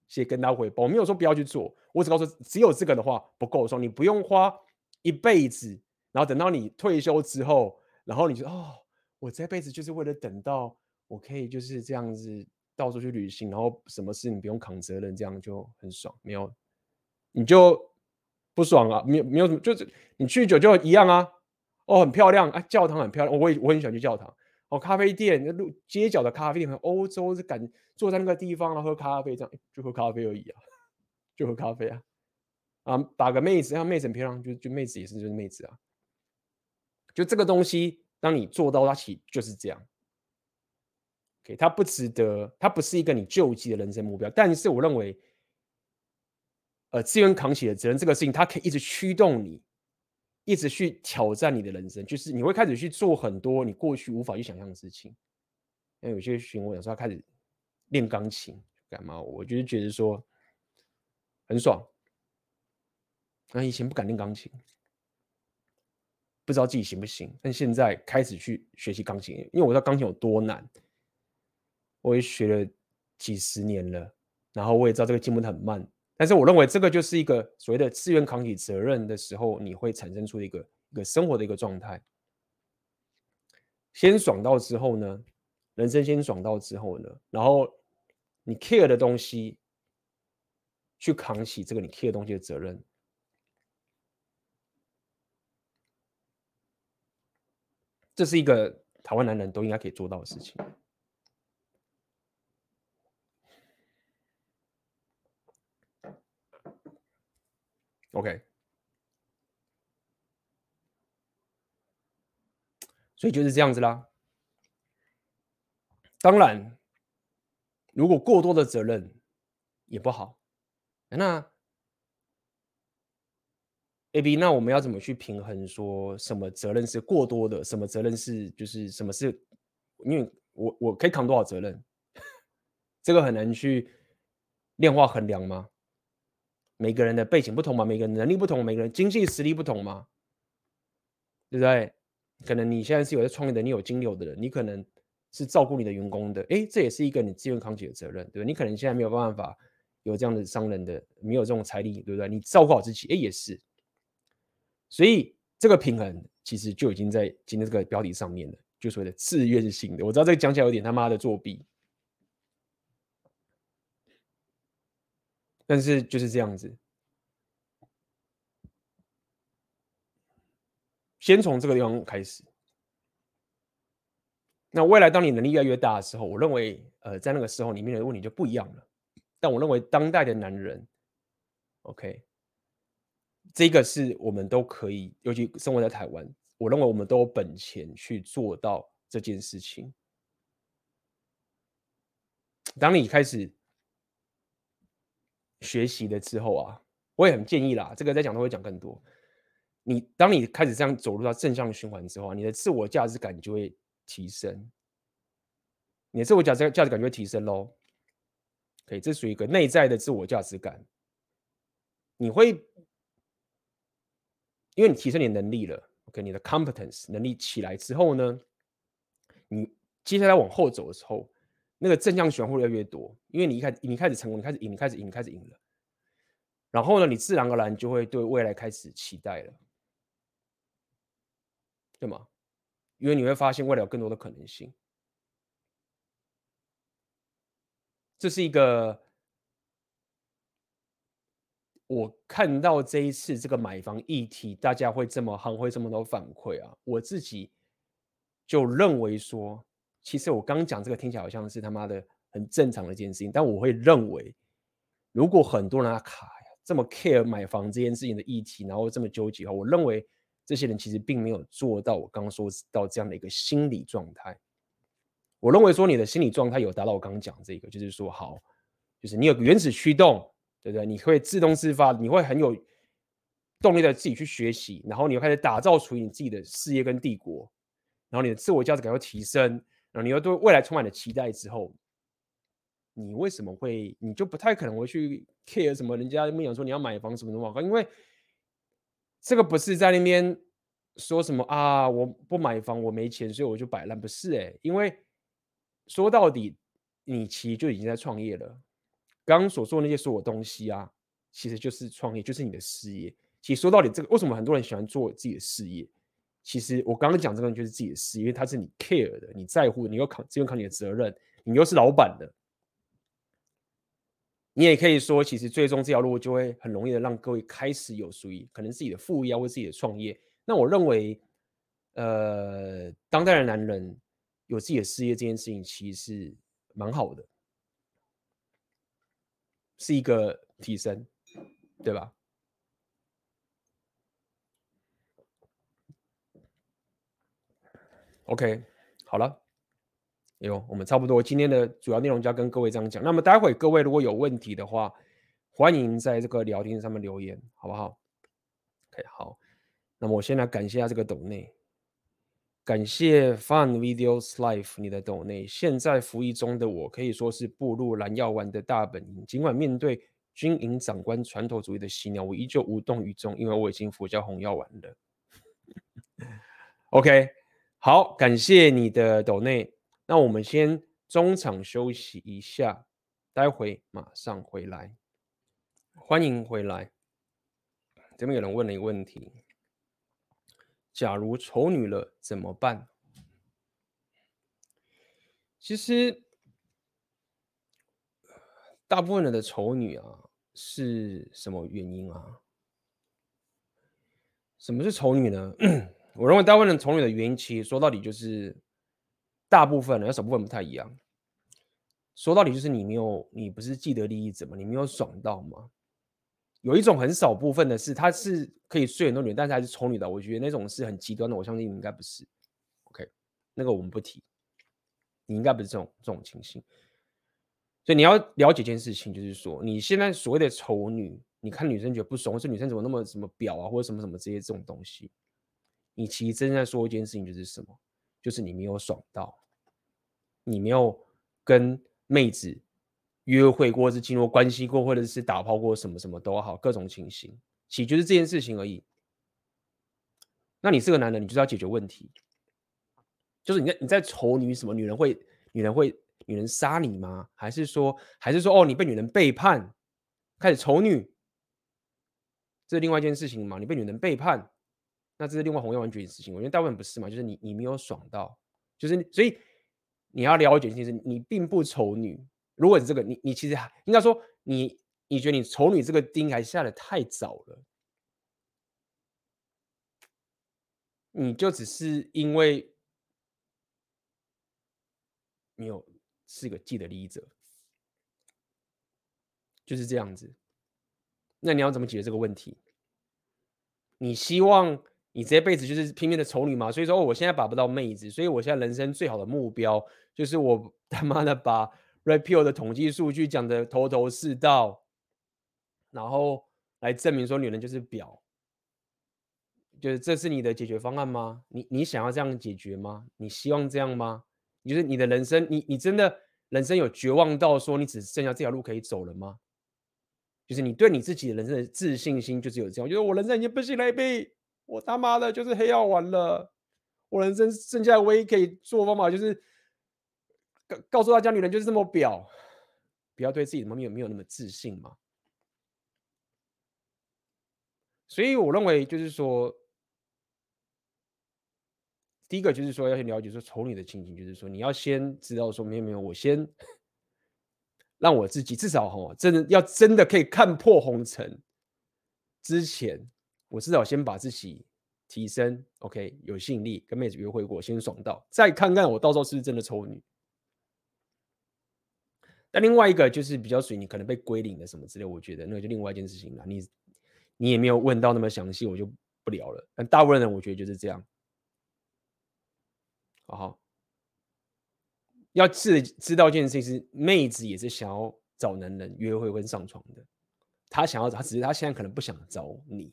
先跟他回报。我没有说不要去做，我只告诉只有这个的话不够爽。你不用花一辈子，然后等到你退休之后，然后你就哦。我这辈子就是为了等到我可以就是这样子到处去旅行，然后什么事你不用扛责任，这样就很爽。没有，你就不爽啊？没有，没有什么，就是你去久就一样啊。哦，很漂亮，哎，教堂很漂亮，我也我很喜欢去教堂。哦，咖啡店，路街角的咖啡店，欧洲是敢坐在那个地方然后喝咖啡，这样就喝咖啡而已啊，就喝咖啡啊。啊，打个妹子，像妹子很漂亮，就就妹子也是就是妹子啊。就这个东西。当你做到，它其就是这样。OK，它不值得，它不是一个你救济的人生目标。但是我认为，呃，自愿扛起的责任这个事情，它可以一直驱动你，一直去挑战你的人生。就是你会开始去做很多你过去无法去想象的事情。因为有些询问说他开始练钢琴干嘛？我就是觉得说很爽。那以前不敢练钢琴。不知道自己行不行，但现在开始去学习钢琴，因为我知道钢琴有多难，我也学了几十年了，然后我也知道这个进步的很慢，但是我认为这个就是一个所谓的自愿扛起责任的时候，你会产生出一个一个生活的一个状态。先爽到之后呢，人生先爽到之后呢，然后你 care 的东西，去扛起这个你 care 东西的责任。这是一个台湾男人都应该可以做到的事情。OK，所以就是这样子啦。当然，如果过多的责任也不好。那。A B，那我们要怎么去平衡？说什么责任是过多的，什么责任是就是什么是？因为我我可以扛多少责任？这个很难去量化衡量吗？每个人的背景不同嘛，每个人能力不同，每个人经济实力不同嘛，对不对？可能你现在是有在创业的，你有金流的人，你可能是照顾你的员工的，诶，这也是一个你自愿扛起的责任，对不对？你可能现在没有办法有这样的商人的，没有这种财力，对不对？你照顾好自己，诶，也是。所以这个平衡其实就已经在今天这个标题上面了，就所谓的自愿性的。我知道这个讲起来有点他妈的作弊。但是就是这样子，先从这个地方开始。那未来当你能力越来越大的时候，我认为，呃，在那个时候，你面临的问题就不一样了。但我认为，当代的男人，OK，这个是我们都可以，尤其生活在台湾，我认为我们都有本钱去做到这件事情。当你开始。学习了之后啊，我也很建议啦。这个再讲都会讲更多。你当你开始这样走入到正向循环之后啊，你的自我价值感就会提升，你的自我价值价值感就会提升喽。可以，这属于一个内在的自我价值感。你会，因为你提升你的能力了，OK，你的 competence 能力起来之后呢，你接下来往后走的时候。那个正向循环会越来越多，因为你一开始你开始成功，你开始赢，你开始赢，你开始赢了。然后呢，你自然而然就会对未来开始期待了，对吗？因为你会发现未来有更多的可能性。这是一个我看到这一次这个买房议题，大家会这么行，会这么多反馈啊，我自己就认为说。其实我刚讲这个听起来好像是他妈的很正常的一件事情，但我会认为，如果很多人卡呀这么 care 买房这件事情的议题，然后这么纠结的话，我认为这些人其实并没有做到我刚刚说到这样的一个心理状态。我认为说你的心理状态有达到我刚刚讲这个，就是说好，就是你有原始驱动，对不对？你会自动自发，你会很有动力的自己去学习，然后你又开始打造属于你自己的事业跟帝国，然后你的自我价值感会提升。你又对未来充满了期待之后，你为什么会？你就不太可能会去 care 什么？人家没有说你要买房什么什么，因为这个不是在那边说什么啊，我不买房我没钱，所以我就摆烂，不是哎，因为说到底，你其实就已经在创业了。刚刚所说那些所有东西啊，其实就是创业，就是你的事业。其实说到底，这个为什么很多人喜欢做自己的事业？其实我刚刚讲这个就是自己的事，因为它是你 care 的，你在乎，你又扛，只有扛你的责任，你又是老板的，你也可以说，其实最终这条路就会很容易的让各位开始有属于可能自己的副业或自己的创业。那我认为，呃，当代的男人有自己的事业这件事情，其实是蛮好的，是一个提升，对吧？OK，好了，哎呦，我们差不多今天的主要内容就要跟各位这样讲。那么待会各位如果有问题的话，欢迎在这个聊天上面留言，好不好？OK，好。那么我先来感谢一下这个抖内，感谢 Fun Videos Life 你的抖内。现在服役中的我可以说是步入蓝药丸的大本营，尽管面对军营长官传统主义的洗脑，我依旧无动于衷，因为我已经服下红药丸了。OK。好，感谢你的抖内。那我们先中场休息一下，待会马上回来。欢迎回来。这边有人问了一个问题：假如丑女了怎么办？其实，大部分人的丑女啊，是什么原因啊？什么是丑女呢？我认为大部分人丑女的原因，其实说到底就是大部分人，有少部分不太一样。说到底就是你没有，你不是既得利益者嘛，你没有爽到吗？有一种很少部分的是，她是可以睡很多女人，但是还是丑女的。我觉得那种是很极端的，我相信你应该不是。OK，那个我们不提，你应该不是这种这种情形。所以你要了解一件事情，就是说你现在所谓的丑女，你看女生觉得不爽，或是女生怎么那么什么婊啊，或者什么什么这些这种东西。你其实真正在说一件事情，就是什么？就是你没有爽到。你没有跟妹子约会过，或是进入关系过，或者是打炮过，什么什么都好，各种情形，其实就是这件事情而已。那你是个男人，你就是要解决问题。就是你在你在仇女什么？女人会女人会女人杀你吗？还是说还是说哦，你被女人背叛，开始仇女？这是另外一件事情嘛？你被女人背叛，那这是另外红颜完全的事情。我觉得大部分不是嘛，就是你你没有爽到，就是所以你要了解，其实你并不丑女。如果你这个你你其实还应该说你你觉得你丑女这个钉还下的太早了。你就只是因为没有是个既得利益者，就是这样子。那你要怎么解决这个问题？你希望你这辈子就是拼命的丑女吗？所以说，我现在把不到妹子，所以我现在人生最好的目标就是我 他妈的把 Red Pill 的统计数据讲的头头是道，然后来证明说女人就是婊。就是这是你的解决方案吗？你你想要这样解决吗？你希望这样吗？就是你的人生，你你真的人生有绝望到说你只剩下这条路可以走了吗？就是你对你自己的人生的自信心就只有这样，我觉得我人生已经不行了，B，我他妈的就是黑药丸了，我人生剩下唯一可以做的方法就是告告诉大家，女人就是这么婊，不要对自己的妈咪有没有那么自信嘛。所以我认为就是说。第一个就是说要去了解说丑女的情景，就是说你要先知道说没有没有，我先让我自己至少哈，真的要真的可以看破红尘之前，我至少先把自己提升，OK，有吸引力，跟妹子约会过，先爽到，再看看我到时候是不是真的丑女。但另外一个就是比较属于你可能被归零的什么之类，我觉得那个就另外一件事情了。你你也没有问到那么详细，我就不聊了。但大部分人我觉得就是这样。好好，要知知道一件事情是，妹子也是想要找男人约会跟上床的，她想要找，只是她现在可能不想找你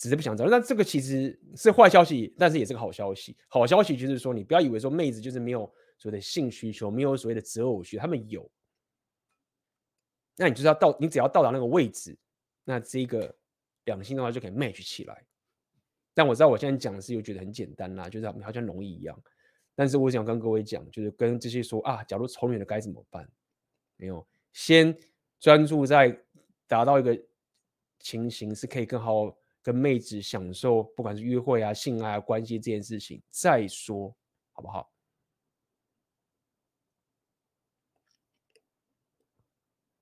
只是不想找。那这个其实是坏消息，但是也是个好消息。好消息就是说，你不要以为说妹子就是没有所谓的性需求，没有所谓的择偶需，他们有。那你就是要到，你只要到达那个位置，那这个两性的话就可以 match 起来。但我知道我现在讲的是又觉得很简单啦，就是好像容易一样。但是我想跟各位讲，就是跟这些说啊，假如仇女了该怎么办？没有，先专注在达到一个情形，是可以更好跟妹子享受，不管是约会啊、性爱啊、关系这件事情再说，好不好？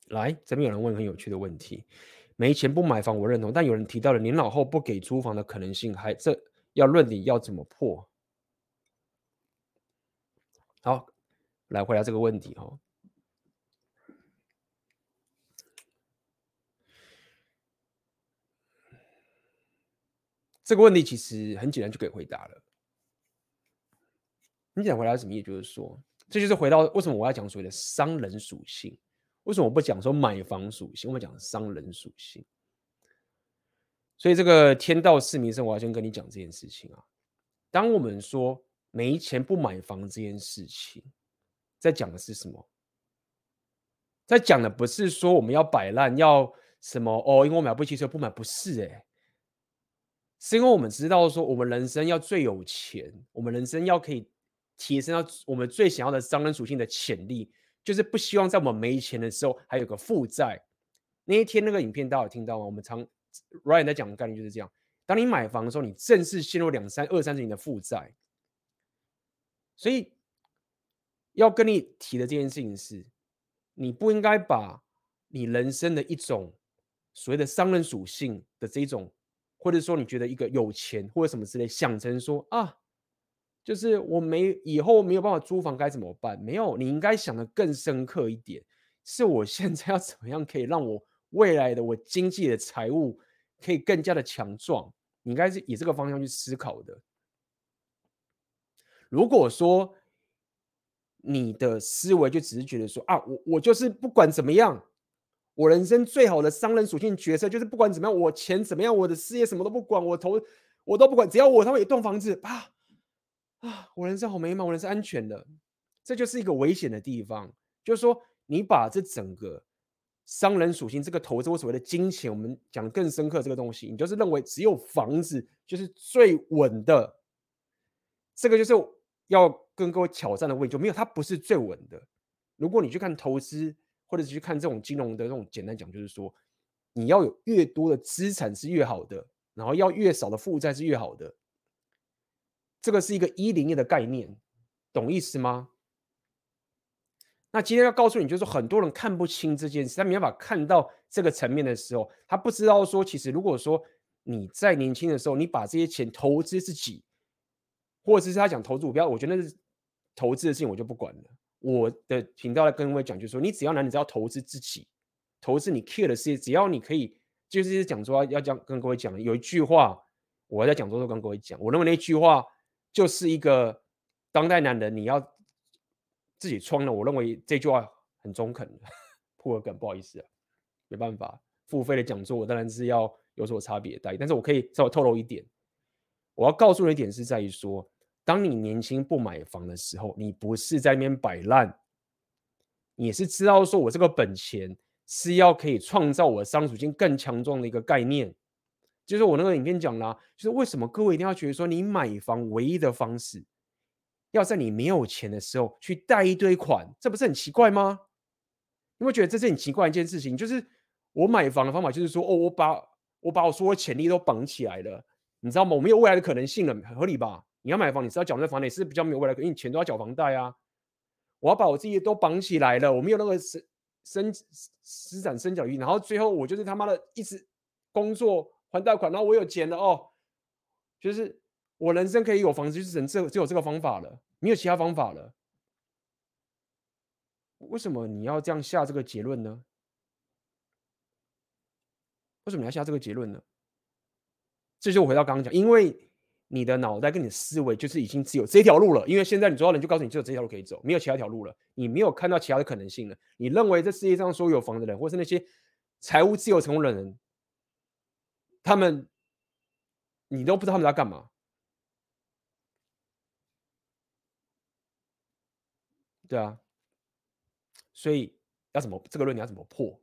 来，这边有人问很有趣的问题。没钱不买房，我认同。但有人提到了年老后不给租房的可能性，还这要论点要怎么破？好，来回答这个问题哈。这个问题其实很简单就可以回答了。你想回答什么意思？就是说，这就是回到为什么我要讲所谓的商人属性。为什么我不讲说买房属性？我们讲商人属性。所以这个天道市民生，我要先跟你讲这件事情啊。当我们说没钱不买房这件事情，在讲的是什么？在讲的不是说我们要摆烂，要什么哦？因为我买不起车不买，不是哎，是因为我们知道说，我们人生要最有钱，我们人生要可以提升到我们最想要的商人属性的潜力。就是不希望在我们没钱的时候还有个负债。那一天那个影片大家有听到吗？我们常 Ryan 在讲的概念就是这样：当你买房的时候，你正式陷入两三二三十年的负债。所以要跟你提的这件事情是，你不应该把你人生的一种所谓的商人属性的这种，或者说你觉得一个有钱或者什么之类，想成说啊。就是我没以后没有办法租房该怎么办？没有，你应该想的更深刻一点。是我现在要怎么样可以让我未来的我经济的财务可以更加的强壮？你应该是以这个方向去思考的。如果说你的思维就只是觉得说啊，我我就是不管怎么样，我人生最好的商人属性角色就是不管怎么样，我钱怎么样，我的事业什么都不管，我投我都不管，只要我他妈有一栋房子啊。啊，我人生好美满，我人生安全的，这就是一个危险的地方。就是说，你把这整个商人属性这个投资，我所谓的金钱，我们讲更深刻这个东西，你就是认为只有房子就是最稳的，这个就是要跟各位挑战的位置，就没有，它不是最稳的。如果你去看投资，或者是去看这种金融的这种，简单讲就是说，你要有越多的资产是越好的，然后要越少的负债是越好的。这个是一个一零一的概念，懂意思吗？那今天要告诉你，就是很多人看不清这件事，他没办法看到这个层面的时候，他不知道说，其实如果说你在年轻的时候，你把这些钱投资自己，或者是他讲投资股票，我觉得那是投资的事情，我就不管了。我的频道来跟各位讲，就是说，你只要男，你只要投资自己，投资你 care 的事情，只要你可以，就是讲说要讲跟各位讲，有一句话，我在讲座都跟各位讲，我认为那句话。就是一个当代男人，你要自己创了。我认为这句话很中肯的，破个梗，不好意思啊，没办法，付费的讲座我当然是要有所差别待遇。但是我可以稍微透露一点，我要告诉你一点是在于说，当你年轻不买房的时候，你不是在那边摆烂，你是知道说我这个本钱是要可以创造我商属性更强壮的一个概念。就是我那个影片讲啦，就是为什么各位一定要觉得说，你买房唯一的方式，要在你没有钱的时候去贷一堆款，这不是很奇怪吗？你会觉得这是很奇怪一件事情。就是我买房的方法，就是说，哦，我把我把我所有潜力都绑起来了，你知道吗？我没有未来的可能性了，很合理吧？你要买房，你是要缴那房，你是比较没有未来的，因为你钱都要缴房贷啊。我要把我自己都绑起来了，我没有那个生生施展伸脚力，然后最后我就是他妈的一直工作。还贷款，然后我有钱了哦，就是我人生可以有房子，就是只只只有这个方法了，没有其他方法了。为什么你要这样下这个结论呢？为什么你要下这个结论呢？这就我回到刚刚讲，因为你的脑袋跟你的思维就是已经只有这条路了，因为现在你主要人就告诉你只有这条路可以走，没有其他条路了，你没有看到其他的可能性了。你认为这世界上所有有房的人，或是那些财务自由成功的人。他们，你都不知道他们在干嘛，对啊，所以要怎么这个论你要怎么破？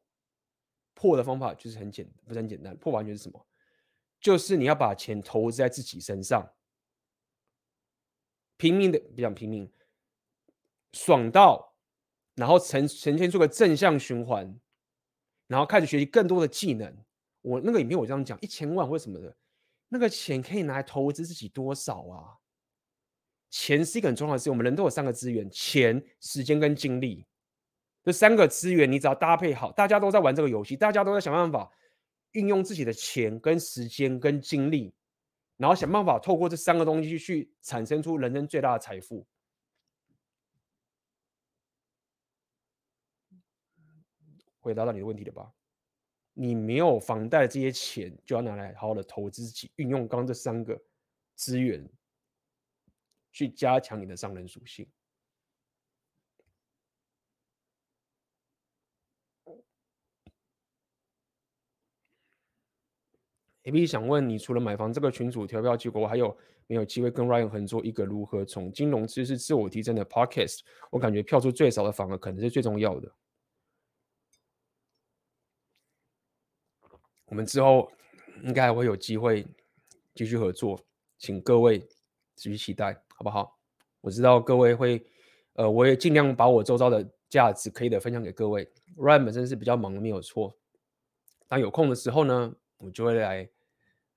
破的方法就是很简，不是很简单。破完全是什么？就是你要把钱投资在自己身上，拼命的，不讲拼命，爽到，然后呈呈现出个正向循环，然后开始学习更多的技能。我那个影片我这样讲，一千万或什么的，那个钱可以拿来投资自己多少啊？钱是一个很重要的事情，我们人都有三个资源：钱、时间跟精力。这三个资源你只要搭配好，大家都在玩这个游戏，大家都在想办法运用自己的钱、跟时间、跟精力，然后想办法透过这三个东西去产生出人生最大的财富。回答到你的问题了吧？你没有房贷这些钱，就要拿来好好的投资自己，运用刚刚这三个资源去加强你的商人属性。A B 想问你，除了买房这个群组投票结果，我还有没有机会跟 Ryan 合作一个如何从金融知识自我提升的 Podcast？我感觉票数最少的反而可能是最重要的。我们之后应该还会有机会继续合作，请各位继续期待，好不好？我知道各位会，呃，我也尽量把我周遭的价值可以的分享给各位。Ryan 本身是比较忙的，没有错。当有空的时候呢，我就会来，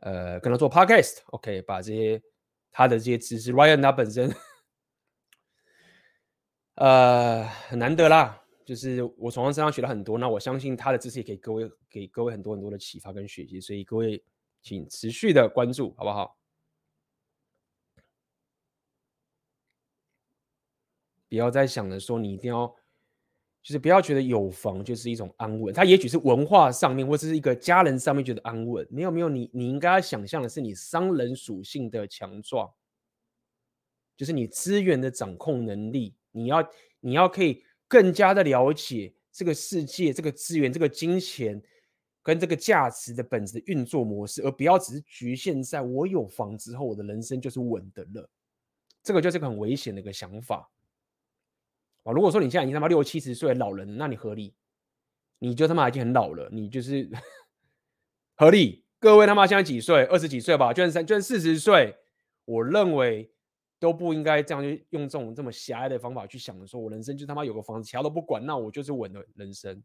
呃，跟他做 Podcast，OK，把这些他的这些知识，Ryan 他本身，呃，很难得啦。就是我从他身上学了很多，那我相信他的知识也给各位给各位很多很多的启发跟学习，所以各位请持续的关注，好不好？不要再想着说你一定要，就是不要觉得有房就是一种安稳，他也许是文化上面或者是一个家人上面觉得安稳，没有没有，你你应该要想象的是你商人属性的强壮，就是你资源的掌控能力，你要你要可以。更加的了解这个世界、这个资源、这个金钱跟这个价值的本质的运作模式，而不要只是局限在我有房之后，我的人生就是稳的了。这个就是很危险的一个想法啊！如果说你现在已经他妈六七十岁老人，那你合理？你就他妈已经很老了，你就是 合理。各位他妈现在几岁？二十几岁吧，就算三，就算四十岁，我认为都不应该这样去用这种这么狭隘的方法去想的，说我人生就他妈有个房子，其他都不管，那我就是稳的人生，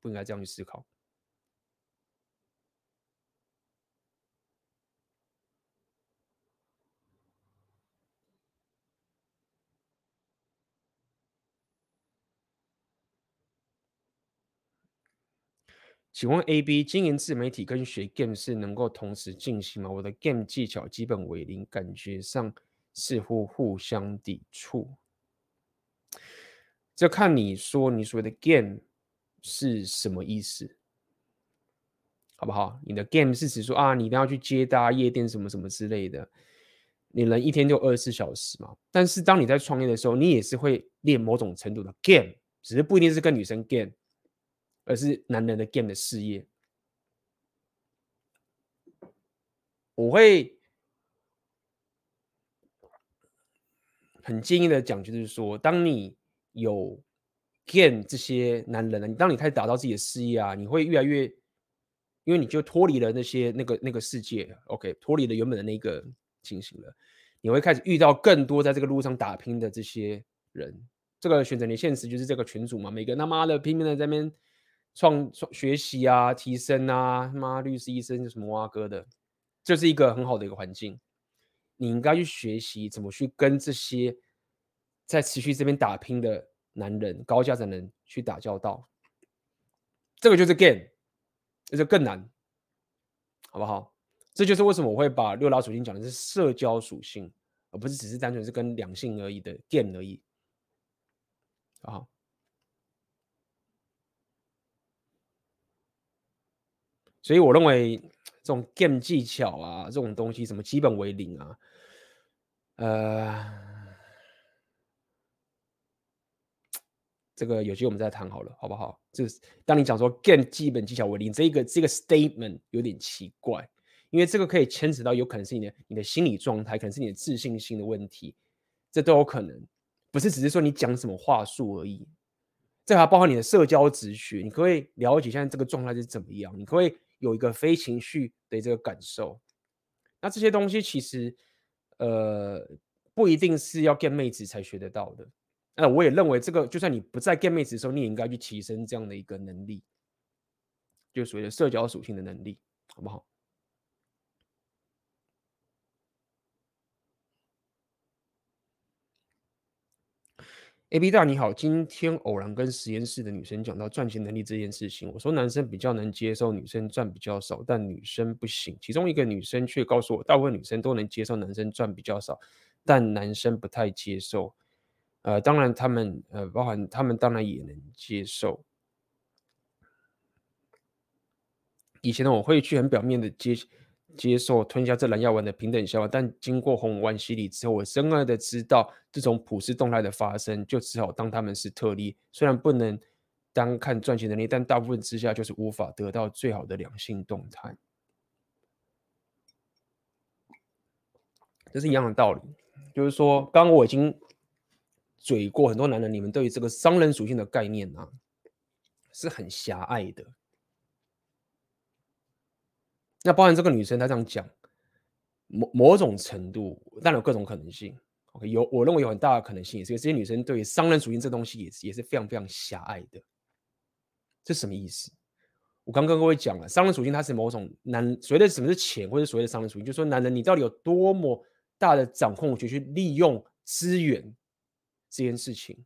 不应该这样去思考。请问 A、B 经营自媒体跟学 game 是能够同时进行吗？我的 game 技巧基本为零，感觉上似乎互相抵触。这看你说你所谓的 game 是什么意思，好不好？你的 game 是指说啊，你一定要去接搭夜店什么什么之类的。你人一天就二十四小时嘛，但是当你在创业的时候，你也是会练某种程度的 game，只是不一定是跟女生 game。而是男人的 game 的事业，我会很建议的讲，就是说，当你有 game 这些男人了，你当你开始打造自己的事业啊，你会越来越，因为你就脱离了那些那个那个世界，OK，脱离了原本的那个情形了，你会开始遇到更多在这个路上打拼的这些人。这个选择你现实就是这个群主嘛，每个他妈的拼命的在那边。创创学习啊，提升啊，他妈律师、医生什么挖哥的，这是一个很好的一个环境。你应该去学习怎么去跟这些在持续这边打拼的男人、高价值的人去打交道。这个就是 game，这就更难，好不好？这就是为什么我会把六大属性讲的是社交属性，而不是只是单纯是跟两性而已的 game 而已，好不好？所以我认为这种 game 技巧啊，这种东西什么基本为零啊，呃，这个有机会我们再谈好了，好不好？就是当你讲说 game 基本技巧为零，这个这个 statement 有点奇怪，因为这个可以牵扯到有可能是你的你的心理状态，可能是你的自信心的问题，这都有可能，不是只是说你讲什么话术而已，这还包括你的社交直觉，你可不可以了解现在这个状态是怎么样？你可不可以？有一个非情绪的这个感受，那这些东西其实，呃，不一定是要 get 妹子才学得到的。那我也认为，这个就算你不在 get 妹子的时候，你也应该去提升这样的一个能力，就所谓的社交属性的能力，好不好？A B 大你好，今天偶然跟实验室的女生讲到赚钱能力这件事情，我说男生比较能接受女生赚比较少，但女生不行。其中一个女生却告诉我，大部分女生都能接受男生赚比较少，但男生不太接受。呃，当然他们呃，包含他们当然也能接受。以前呢，我会去很表面的接。接受吞下这蓝药丸的平等消化，但经过红丸洗礼之后，我深爱的知道这种普世动态的发生，就只好当他们是特例。虽然不能单看赚钱能力，但大部分之下就是无法得到最好的两性动态。这是一样的道理，就是说，刚刚我已经嘴过很多男人，你们对于这个商人属性的概念啊，是很狭隘的。那包含这个女生，她这样讲，某某种程度，当然有各种可能性。OK，有我认为有很大的可能性，也是这些女生对于商人属性这东西也是也是非常非常狭隘的。这什么意思？我刚跟各位讲了，商人属性它是某种男所谓的什么是钱，或者所谓的商人属性，就是说男人你到底有多么大的掌控权去利用资源这件事情。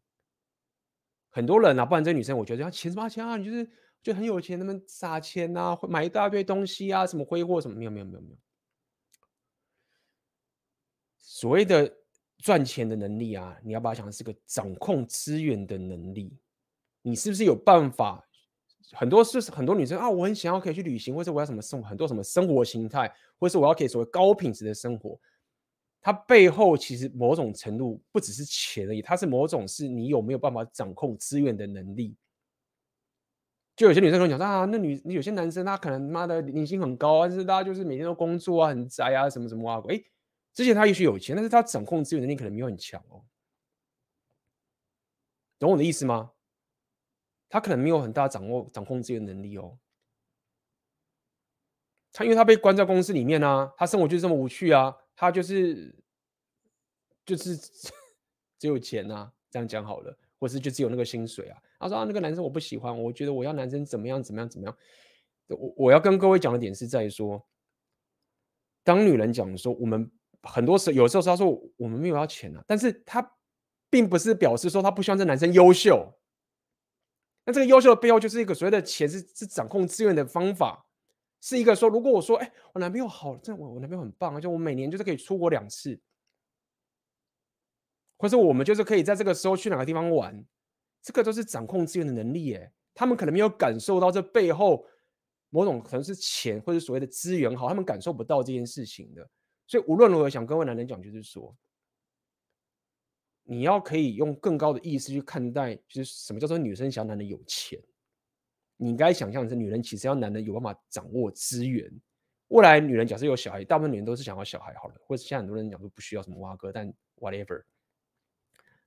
很多人啊，不然这女生，我觉得要钱什么钱啊，你就是。就很有钱，他们撒钱啊，买一大堆东西啊，什么挥霍什么，没有没有没有没有。所谓的赚钱的能力啊，你要把它想的是个掌控资源的能力。你是不是有办法？很多是很多女生啊，我很想要可以去旅行，或者我要什么生很多什么生活形态，或者是我要可以所谓高品质的生活。它背后其实某种程度不只是钱而已，它是某种是你有没有办法掌控资源的能力。就有些女生跟我讲说啊，那女有些男生他可能妈的年薪很高啊，但是大家就是每天都工作啊，很宅啊，什么什么啊，哎，之前他也许有钱，但是他掌控资源能力可能没有很强哦。懂我的意思吗？他可能没有很大掌握掌控资源能力哦。他因为他被关在公司里面啊，他生活就是这么无趣啊，他就是就是 只有钱啊，这样讲好了，或是就只有那个薪水啊。他说啊，那个男生我不喜欢，我觉得我要男生怎么样怎么样怎么样。我我要跟各位讲的点是在说，当女人讲说我们很多时候有时候他说我们没有要钱啊，但是他并不是表示说他不希望这男生优秀。那这个优秀的背后就是一个所谓的钱是是掌控资源的方法。是一个说，如果我说，哎、我男朋友好，这我我男朋友很棒，而且我每年就是可以出国两次，或者我们就是可以在这个时候去哪个地方玩，这个都是掌控资源的能力，哎，他们可能没有感受到这背后某种可能是钱或者所谓的资源好，他们感受不到这件事情的，所以无论如何，想跟各位男人讲，就是说，你要可以用更高的意识去看待，就是什么叫做女生想要男人有钱。你应该想象的是，女人其实要男人有办法掌握资源。未来女人假设有小孩，大部分女人都是想要小孩好了，或者现在很多人讲说不需要什么挖哥，但 whatever，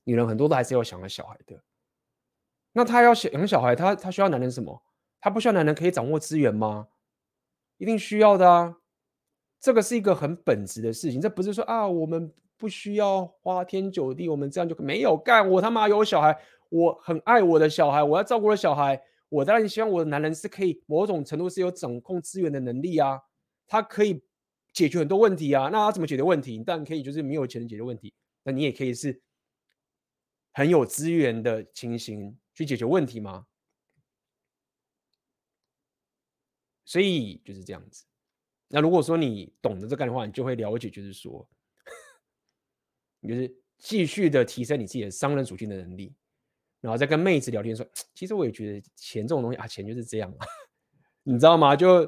女人很多都还是要想要小孩的。那她要养小孩，她她需要男人什么？她不需要男人可以掌握资源吗？一定需要的啊！这个是一个很本质的事情，这不是说啊，我们不需要花天酒地，我们这样就没有干。我他妈有小孩，我很爱我的小孩，我要照顾我的小孩。我当然希望我的男人是可以某种程度是有掌控资源的能力啊，他可以解决很多问题啊。那他怎么解决问题？当然可以，就是没有钱解决问题。那你也可以是很有资源的情形去解决问题吗？所以就是这样子。那如果说你懂得这个的话，你就会了解，就是说，你就是继续的提升你自己的商人属性的能力。然后再跟妹子聊天说，其实我也觉得钱这种东西啊，钱就是这样啊，你知道吗？就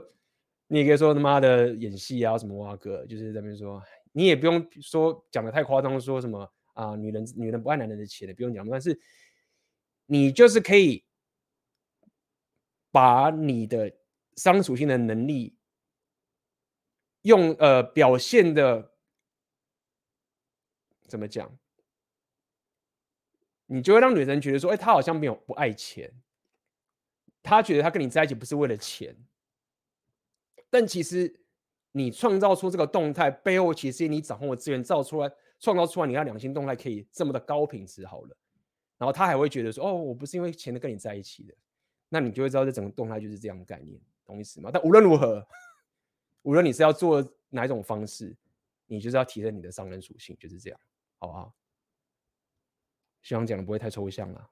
你也可以说他妈的演戏啊，什么哇哥，就是在那边说，你也不用说讲的太夸张，说什么啊，女人女人不爱男人的钱的，不用讲。但是你就是可以把你的商属性的能力用呃表现的怎么讲？你就会让女人觉得说，哎，他好像没有不爱钱，他觉得他跟你在一起不是为了钱，但其实你创造出这个动态背后，其实你掌控的资源造出来，创造出来，你看两性动态可以这么的高品质好了，然后他还会觉得说，哦，我不是因为钱的跟你在一起的，那你就会知道这整个动态就是这样的概念，懂意思吗？但无论如何，无论你是要做哪一种方式，你就是要提升你的商人属性，就是这样，好不好？希望讲的不会太抽象了。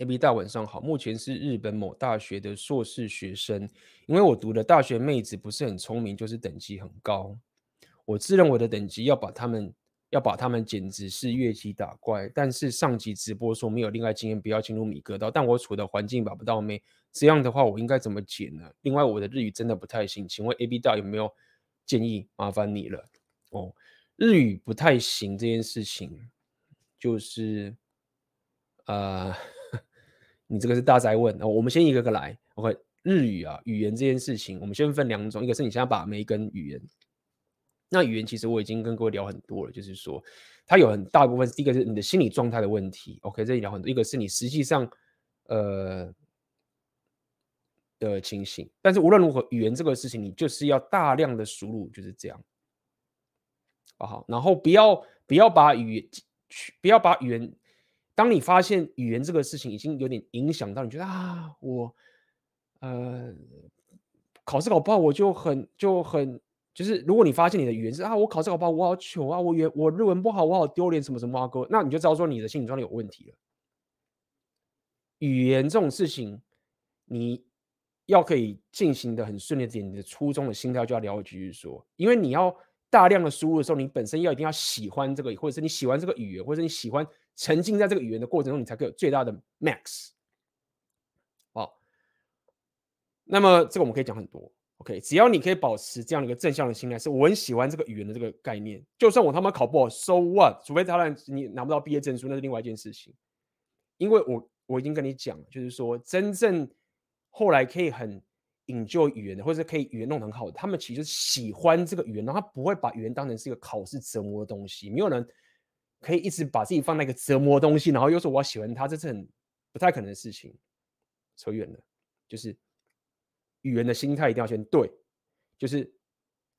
AB 大晚上好，目前是日本某大学的硕士学生，因为我读的大学妹子不是很聪明，就是等级很高，我自认为的等级要把他们。要把他们简直是越级打怪，但是上集直播说没有恋爱经验，不要进入米格道。但我处的环境把不到妹，这样的话我应该怎么解呢？另外我的日语真的不太行，请问 AB 大有没有建议？麻烦你了哦。日语不太行这件事情，就是呃，你这个是大哉问哦。我们先一个个来。OK，日语啊，语言这件事情，我们先分两种，一个是你现在把每一根语言。那语言其实我已经跟各位聊很多了，就是说它有很大部分，第一个是你的心理状态的问题，OK，这里聊很多，一个是你实际上呃的情形。但是无论如何，语言这个事情你就是要大量的输入，就是这样，好好，然后不要不要把语言不要把语言，当你发现语言这个事情已经有点影响到你，觉得啊，我呃考试考不好，我就很就很。就是如果你发现你的语言是啊，我考试考不好，我好糗啊，我语我日文不好，我好丢脸，什么什么啊哥，那你就知道说你的心理状态有问题了。语言这种事情，你要可以进行的很顺利点，你的初衷的心态就要了解，就是说，因为你要大量的输入的时候，你本身要一定要喜欢这个，或者是你喜欢这个语言，或者是你喜欢沉浸在这个语言的过程中，你才可以有最大的 max。好，那么这个我们可以讲很多。OK，只要你可以保持这样的一个正向的心态，是我很喜欢这个语言的这个概念。就算我他妈考不好，so what？除非他让你拿不到毕业证书，那是另外一件事情。因为我我已经跟你讲了，就是说真正后来可以很 enjoy 语言的，或者是可以语言弄得很好的，他们其实喜欢这个语言，然后他不会把语言当成是一个考试折磨的东西。没有人可以一直把自己放在一个折磨东西，然后又说我要喜欢他，这是很不太可能的事情。扯远了，就是。语言的心态一定要先对，就是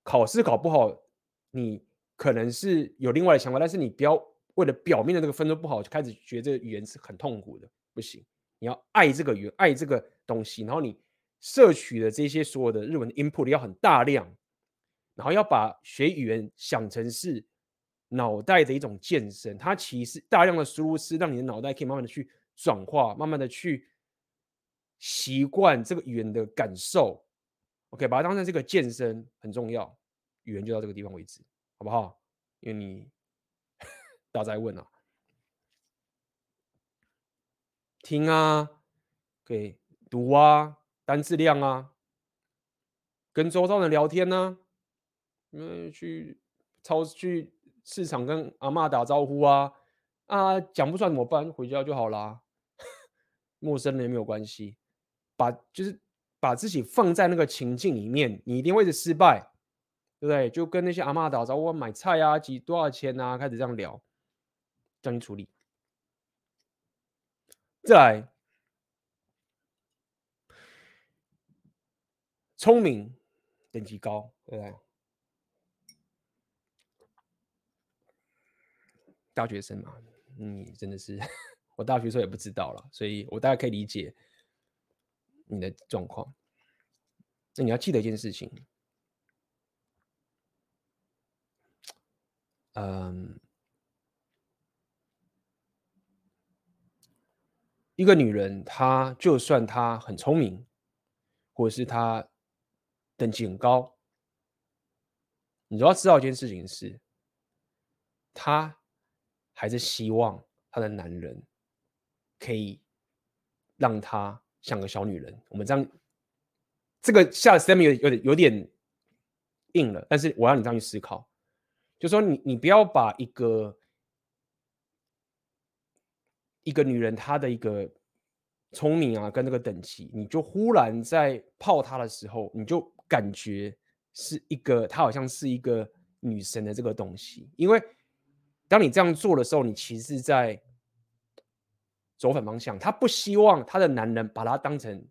考试考不好，你可能是有另外的想法，但是你不要为了表面的这个分数不好就开始觉得这个语言是很痛苦的，不行。你要爱这个语言，爱这个东西，然后你摄取的这些所有的日文的 input 要很大量，然后要把学语言想成是脑袋的一种健身，它其实大量的输入是让你的脑袋可以慢慢的去转化，慢慢的去。习惯这个语言的感受，OK，把它当成这个健身很重要。语言就到这个地方为止，好不好？因为你 大家在问啊，听啊，可以读啊，单字量啊，跟周遭人聊天呢、啊，嗯，去超市去市场跟阿嬷打招呼啊，啊，讲不出来怎么办？回家就好啦，陌生人也没有关系。把就是把自己放在那个情境里面，你一定会是失败，对不对？就跟那些阿嬷打招呼，买菜啊，几多少钱啊，开始这样聊，这样处理。再来，聪明，等级高，对不对？大学生嘛，你，真的是，我大学时候也不知道了，所以我大概可以理解。你的状况，那你要记得一件事情，嗯，一个女人，她就算她很聪明，或者是她等级很高，你都要知道一件事情是，她还是希望她的男人可以让她。像个小女人，我们这样，这个下 statement 有有点有点硬了，但是我要你这样去思考，就说你你不要把一个一个女人她的一个聪明啊跟这个等级，你就忽然在泡她的时候，你就感觉是一个她好像是一个女神的这个东西，因为当你这样做的时候，你其实在。走反方向，他不希望他的男人把他当成，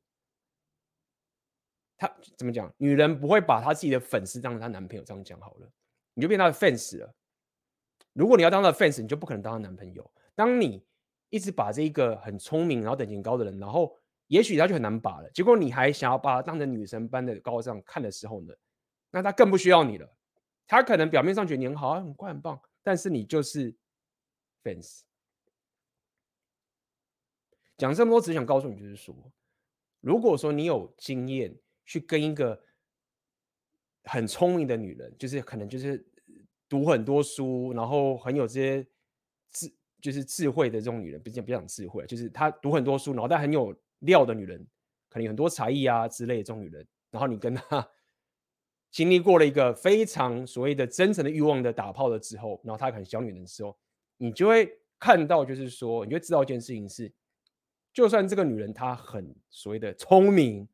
他怎么讲？女人不会把她自己的粉丝当成她男朋友，这样讲好了，你就变她的 fans 了。如果你要当她的 fans，你就不可能当她男朋友。当你一直把这一个很聪明然后等级高的人，然后也许他就很难把了。结果你还想要把他当成女神般的高尚看的时候呢，那他更不需要你了。他可能表面上觉得你很好，很乖，很棒，但是你就是 fans。讲这么多，只想告诉你，就是说，如果说你有经验去跟一个很聪明的女人，就是可能就是读很多书，然后很有这些智，就是智慧的这种女人，不是不讲智慧，就是她读很多书，脑袋很有料的女人，可能有很多才艺啊之类的这种女人，然后你跟她经历过了一个非常所谓的真诚的欲望的打炮了之后，然后她很小女人的时候，你就会看到，就是说，你就会知道一件事情是。就算这个女人她很所谓的聪明，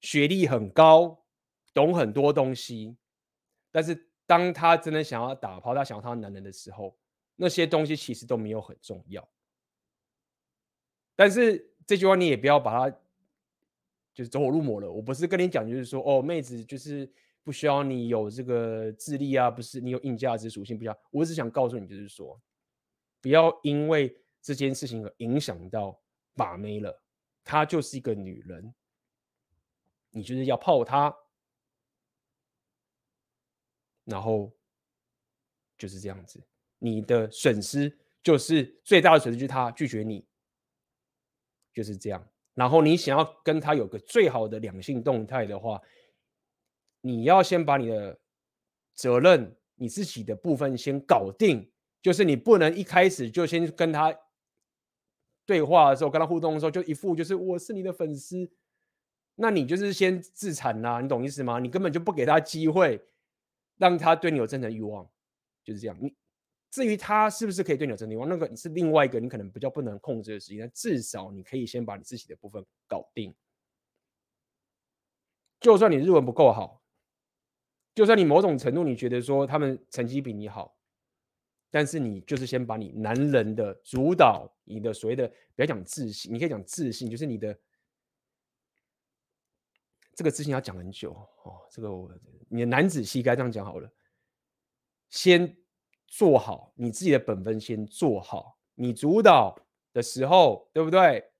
学历很高，懂很多东西，但是当她真的想要打炮，她想要她男人的时候，那些东西其实都没有很重要。但是这句话你也不要把它就是走火入魔了。我不是跟你讲，就是说哦，妹子就是不需要你有这个智力啊，不是你有硬价值属性，不要。我只想告诉你，就是说，不要因为这件事情而影响到。把妹了，她就是一个女人，你就是要泡她，然后就是这样子，你的损失就是最大的损失，就是她拒绝你，就是这样。然后你想要跟他有个最好的两性动态的话，你要先把你的责任、你自己的部分先搞定，就是你不能一开始就先跟他。对话的时候，跟他互动的时候，就一副就是我是你的粉丝，那你就是先自残啦，你懂意思吗？你根本就不给他机会，让他对你有真诚欲望，就是这样。你至于他是不是可以对你有真诚欲望，那个是另外一个你可能比较不能控制的事情。但至少你可以先把你自己的部分搞定。就算你日文不够好，就算你某种程度你觉得说他们成绩比你好，但是你就是先把你男人的主导，你的所谓的不要讲自信，你可以讲自信，就是你的。这个自信要讲很久哦，这个我你的男子气概这样讲好了，先做好你自己的本分，先做好。你主导的时候，对不对？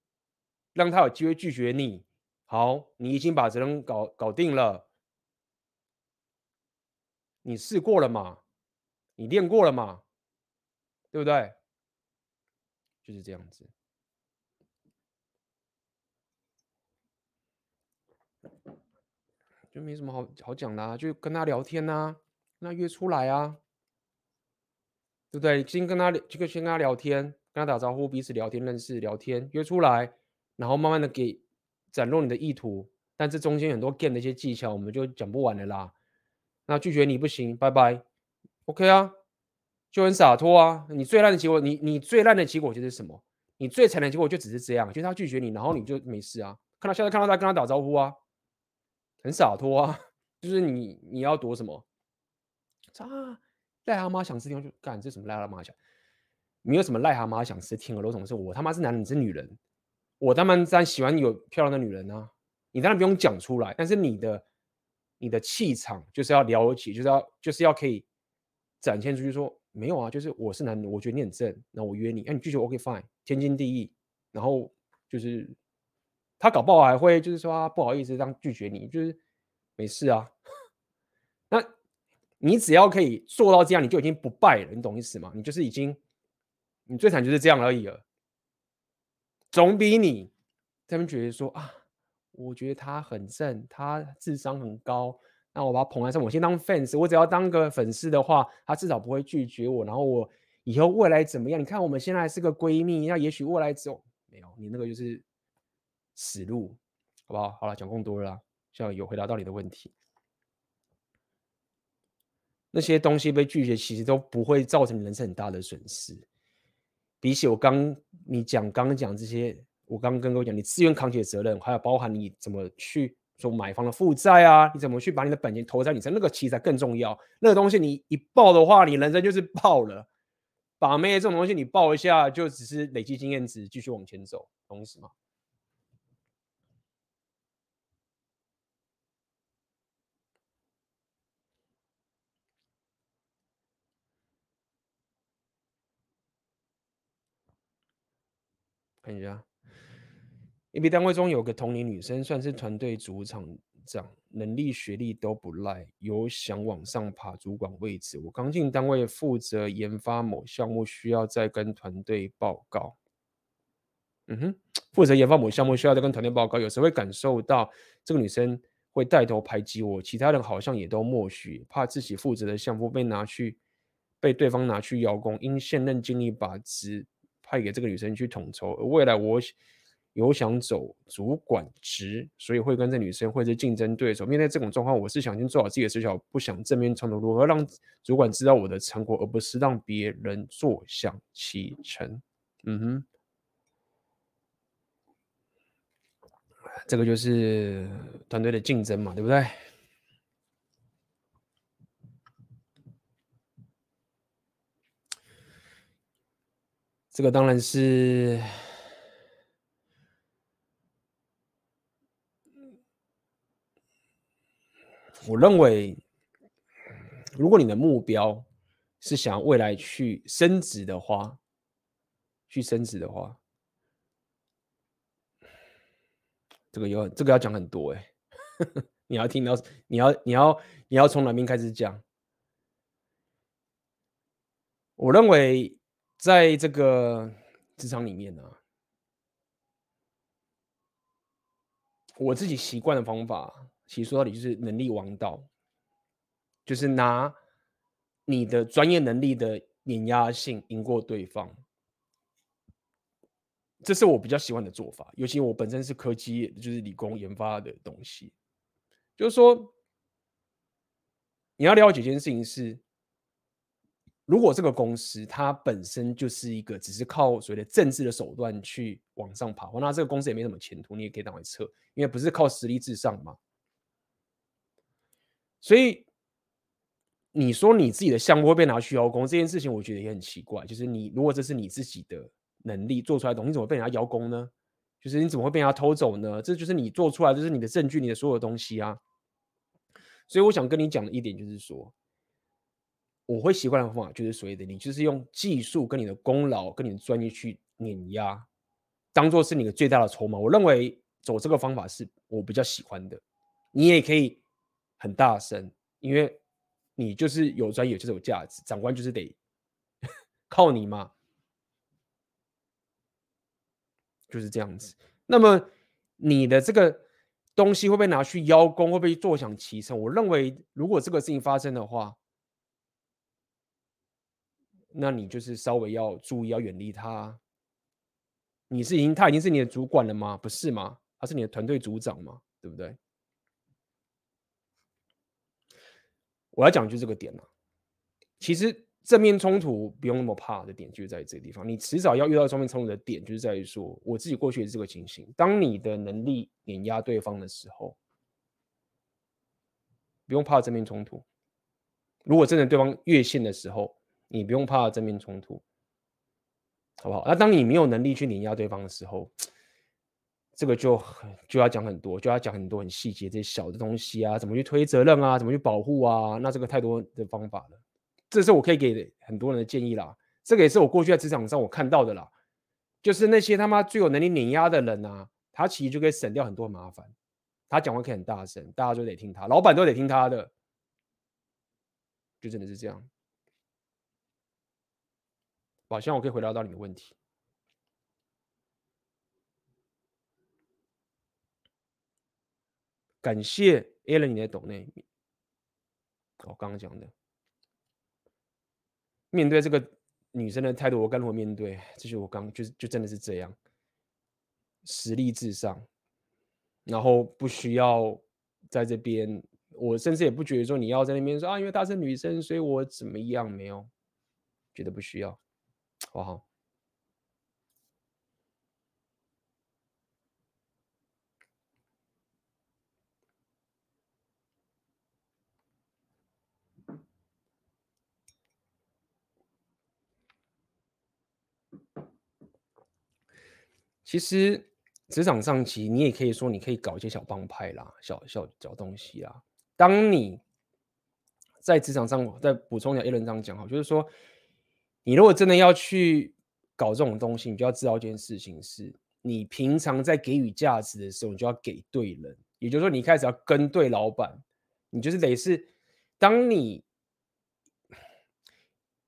让他有机会拒绝你。好，你已经把责任搞搞定了，你试过了嘛？你练过了嘛？对不对？就是这样子。就没什么好好讲的啊，就跟他聊天呐，跟他约出来啊，对不对？先跟他这个先跟他聊天，跟他打招呼，彼此聊天认识聊天，约出来，然后慢慢的给展露你的意图。但这中间很多 game 的一些技巧，我们就讲不完了啦。那拒绝你不行，拜拜。OK 啊，就很洒脱啊。你最烂的结果，你你最烂的结果就是什么？你最惨的结果就只是这样，就是他拒绝你，然后你就没事啊。看到下次看到他跟他打招呼啊。很洒脱啊，就是你你要躲什么？啊，癞蛤蟆想吃天鹅，就干这什么癞蛤蟆想？没有什么癞蛤蟆想吃天鹅肉，什么事？我他妈是男人，你是女人，我他妈在喜欢有漂亮的女人啊！你当然不用讲出来，但是你的你的气场就是要了解，就是要就是要可以展现出去说，没有啊，就是我是男人，我觉得你很正，那我约你，那、啊、你拒绝 OK fine，天经地义，然后就是。他搞不好还会就是说，不好意思这样拒绝你，就是没事啊。那你只要可以做到这样，你就已经不败了，你懂意思吗？你就是已经，你最惨就是这样而已了，总比你他们觉得说啊，我觉得他很正，他智商很高，那我把他捧在上，我先当 fans，我只要当个粉丝的话，他至少不会拒绝我，然后我以后未来怎么样？你看我们现在是个闺蜜，那也许未来走没有，你那个就是。死路，好不好？好了，讲更多了啦，希望有回答到你的问题。那些东西被拒绝，其实都不会造成人生很大的损失。比起我刚你讲刚刚讲这些，我刚刚跟各位讲，你自愿扛起的责任，还有包含你怎么去说买房的负债啊，你怎么去把你的本钱投在你身上，那个其实才更重要。那个东西你一爆的话，你人生就是爆了。把妹这种东西你爆一下，就只是累积经验值，继续往前走，懂意思吗？看一下，A B 单位中有个同龄女生，算是团队组长长，能力学历都不赖，有想往上爬主管位置。我刚进单位负责研发某项目，需要再跟团队报告。嗯哼，负责研发某项目需要再跟团队报告，有时会感受到这个女生会带头排挤我，其他人好像也都默许，怕自己负责的项目被拿去被对方拿去邀功，因现任经理把职。派给这个女生去统筹，而未来我有想走主管职，所以会跟这女生会是竞争对手。面对这种状况，我是想先做好自己的事情，不想正面冲突。如何让主管知道我的成果，而不是让别人坐享其成？嗯哼，这个就是团队的竞争嘛，对不对？这个当然是，我认为，如果你的目标是想未来去升职的话，去升职的话，这个有这个要讲很多哎，你要听到，你要你要你要从哪边开始讲？我认为。在这个职场里面呢、啊，我自己习惯的方法，其实说到底就是能力王道，就是拿你的专业能力的碾压性赢过对方。这是我比较喜欢的做法，尤其我本身是科技，就是理工研发的东西，就是说，你要了解一件事情是，如果这个公司它本身就是一个只是靠所谓的政治的手段去往上爬，那这个公司也没什么前途，你也可以当为撤，因为不是靠实力至上嘛。所以你说你自己的项目会被拿去邀功这件事情，我觉得也很奇怪，就是你如果这是你自己的。能力做出来的东西，你怎么被人家邀功呢？就是你怎么会被人家偷走呢？这就是你做出来，这是你的证据，你的所有东西啊。所以我想跟你讲的一点就是说，我会习惯的方法就是所谓的，你就是用技术跟你的功劳跟你的专业去碾压，当做是你的最大的筹码。我认为走这个方法是我比较喜欢的。你也可以很大声，因为你就是有专业，就是有价值，长官就是得 靠你嘛。就是这样子。那么你的这个东西会被拿去邀功，会被坐享其成？我认为，如果这个事情发生的话，那你就是稍微要注意，要远离他。你是已经他已经是你的主管了吗？不是吗？他是你的团队组长吗？对不对？我要讲就这个点了。其实。正面冲突不用那么怕的点，就是在这个地方。你迟早要遇到正面冲突的点，就是在于说，我自己过去也是这个情形。当你的能力碾压对方的时候，不用怕正面冲突。如果真的对方越线的时候，你不用怕正面冲突，好不好？那当你没有能力去碾压对方的时候，这个就很就要讲很多，就要讲很多很细节这些小的东西啊，怎么去推责任啊，怎么去保护啊，那这个太多的方法了。这是我可以给很多人的建议啦，这个也是我过去在职场上我看到的啦，就是那些他妈最有能力碾压的人啊，他其实就可以省掉很多麻烦，他讲话可以很大声，大家就得听他，老板都得听他的，就真的是这样。好，希望我可以回答到你的问题。感谢 Alan 你的抖内，我刚刚讲的。面对这个女生的态度，我该如何面对？这就我刚就是就真的是这样，实力至上，然后不需要在这边，我甚至也不觉得说你要在那边说啊，因为她是女生，所以我怎么样？没有，觉得不需要，好不好？其实职场上，其实你也可以说，你可以搞一些小帮派啦，小小小东西啦。当你在职场上，再补充一下，Alan 这样讲哈，就是说，你如果真的要去搞这种东西，你就要知道一件事情是，你平常在给予价值的时候，你就要给对人。也就是说，你一开始要跟对老板，你就是得是，当你。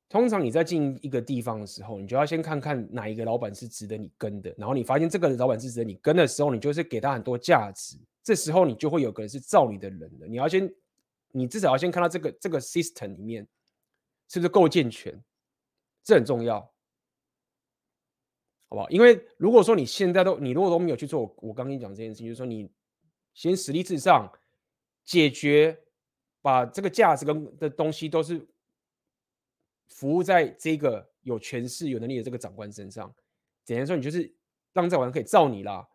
通常你在进一个地方的时候，你就要先看看哪一个老板是值得你跟的。然后你发现这个老板是值得你跟的时候，你就是给他很多价值。这时候你就会有个人是造你的人了。你要先，你至少要先看到这个这个 system 里面是不是够健全，这很重要，好不好？因为如果说你现在都你如果都没有去做，我刚跟你讲这件事情，就是说你先实力至上，解决把这个价值跟的东西都是。服务在这个有权势、有能力的这个长官身上，简单说，你就是让这个人可以罩你啦。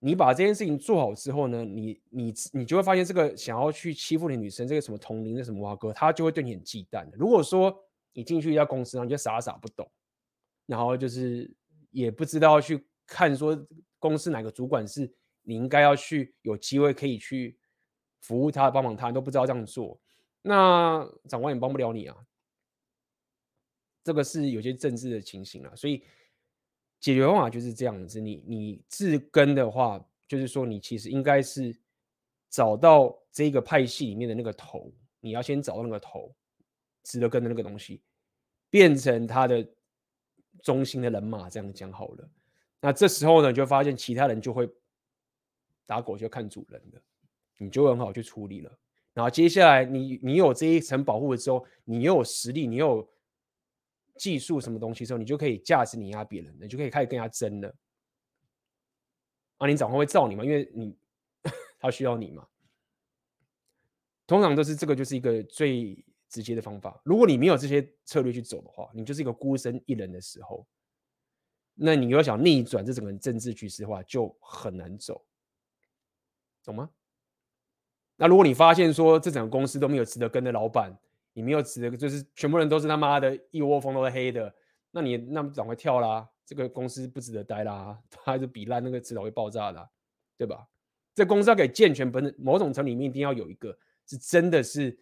你把这件事情做好之后呢，你你你就会发现，这个想要去欺负你女生，这个什么同龄的什么蛙哥，他就会对你很忌惮。如果说你进去一家公司，然后你就傻傻不懂，然后就是也不知道去看说公司哪个主管是你应该要去有机会可以去服务他、帮忙他，你都不知道这样做，那长官也帮不了你啊。这个是有些政治的情形了，所以解决方法就是这样子。你你自根的话，就是说你其实应该是找到这个派系里面的那个头，你要先找到那个头，值得跟的那个东西，变成他的中心的人马。这样讲好了，那这时候呢，就发现其他人就会打狗就看主人了，你就很好去处理了。然后接下来你你有这一层保护了之后，你又有实力，你又有技术什么东西的时候，你就可以价值碾压别人，你就可以开始跟人家争了。啊，你长官会罩你吗？因为你 他需要你嘛。通常都是这个，就是一个最直接的方法。如果你没有这些策略去走的话，你就是一个孤身一人的时候，那你要想逆转这整个政治局势的话，就很难走，懂吗？那如果你发现说这整个公司都没有值得跟的老板，你没有值得，就是全部人都是他妈的一窝蜂都是黑的，那你那么赶快跳啦，这个公司不值得待啦，它还是比烂那个迟早会爆炸的，对吧？这公司要给健全，本某种层里面一定要有一个是真的是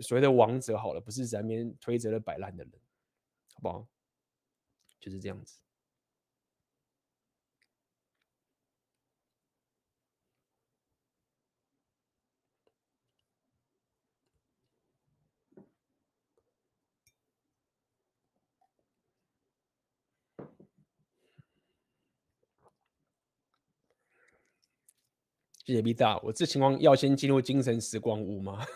所谓的王者好了，不是在那边推着的摆烂的人，好不好？就是这样子。谢谢 B 大，我这情况要先进入精神时光屋吗？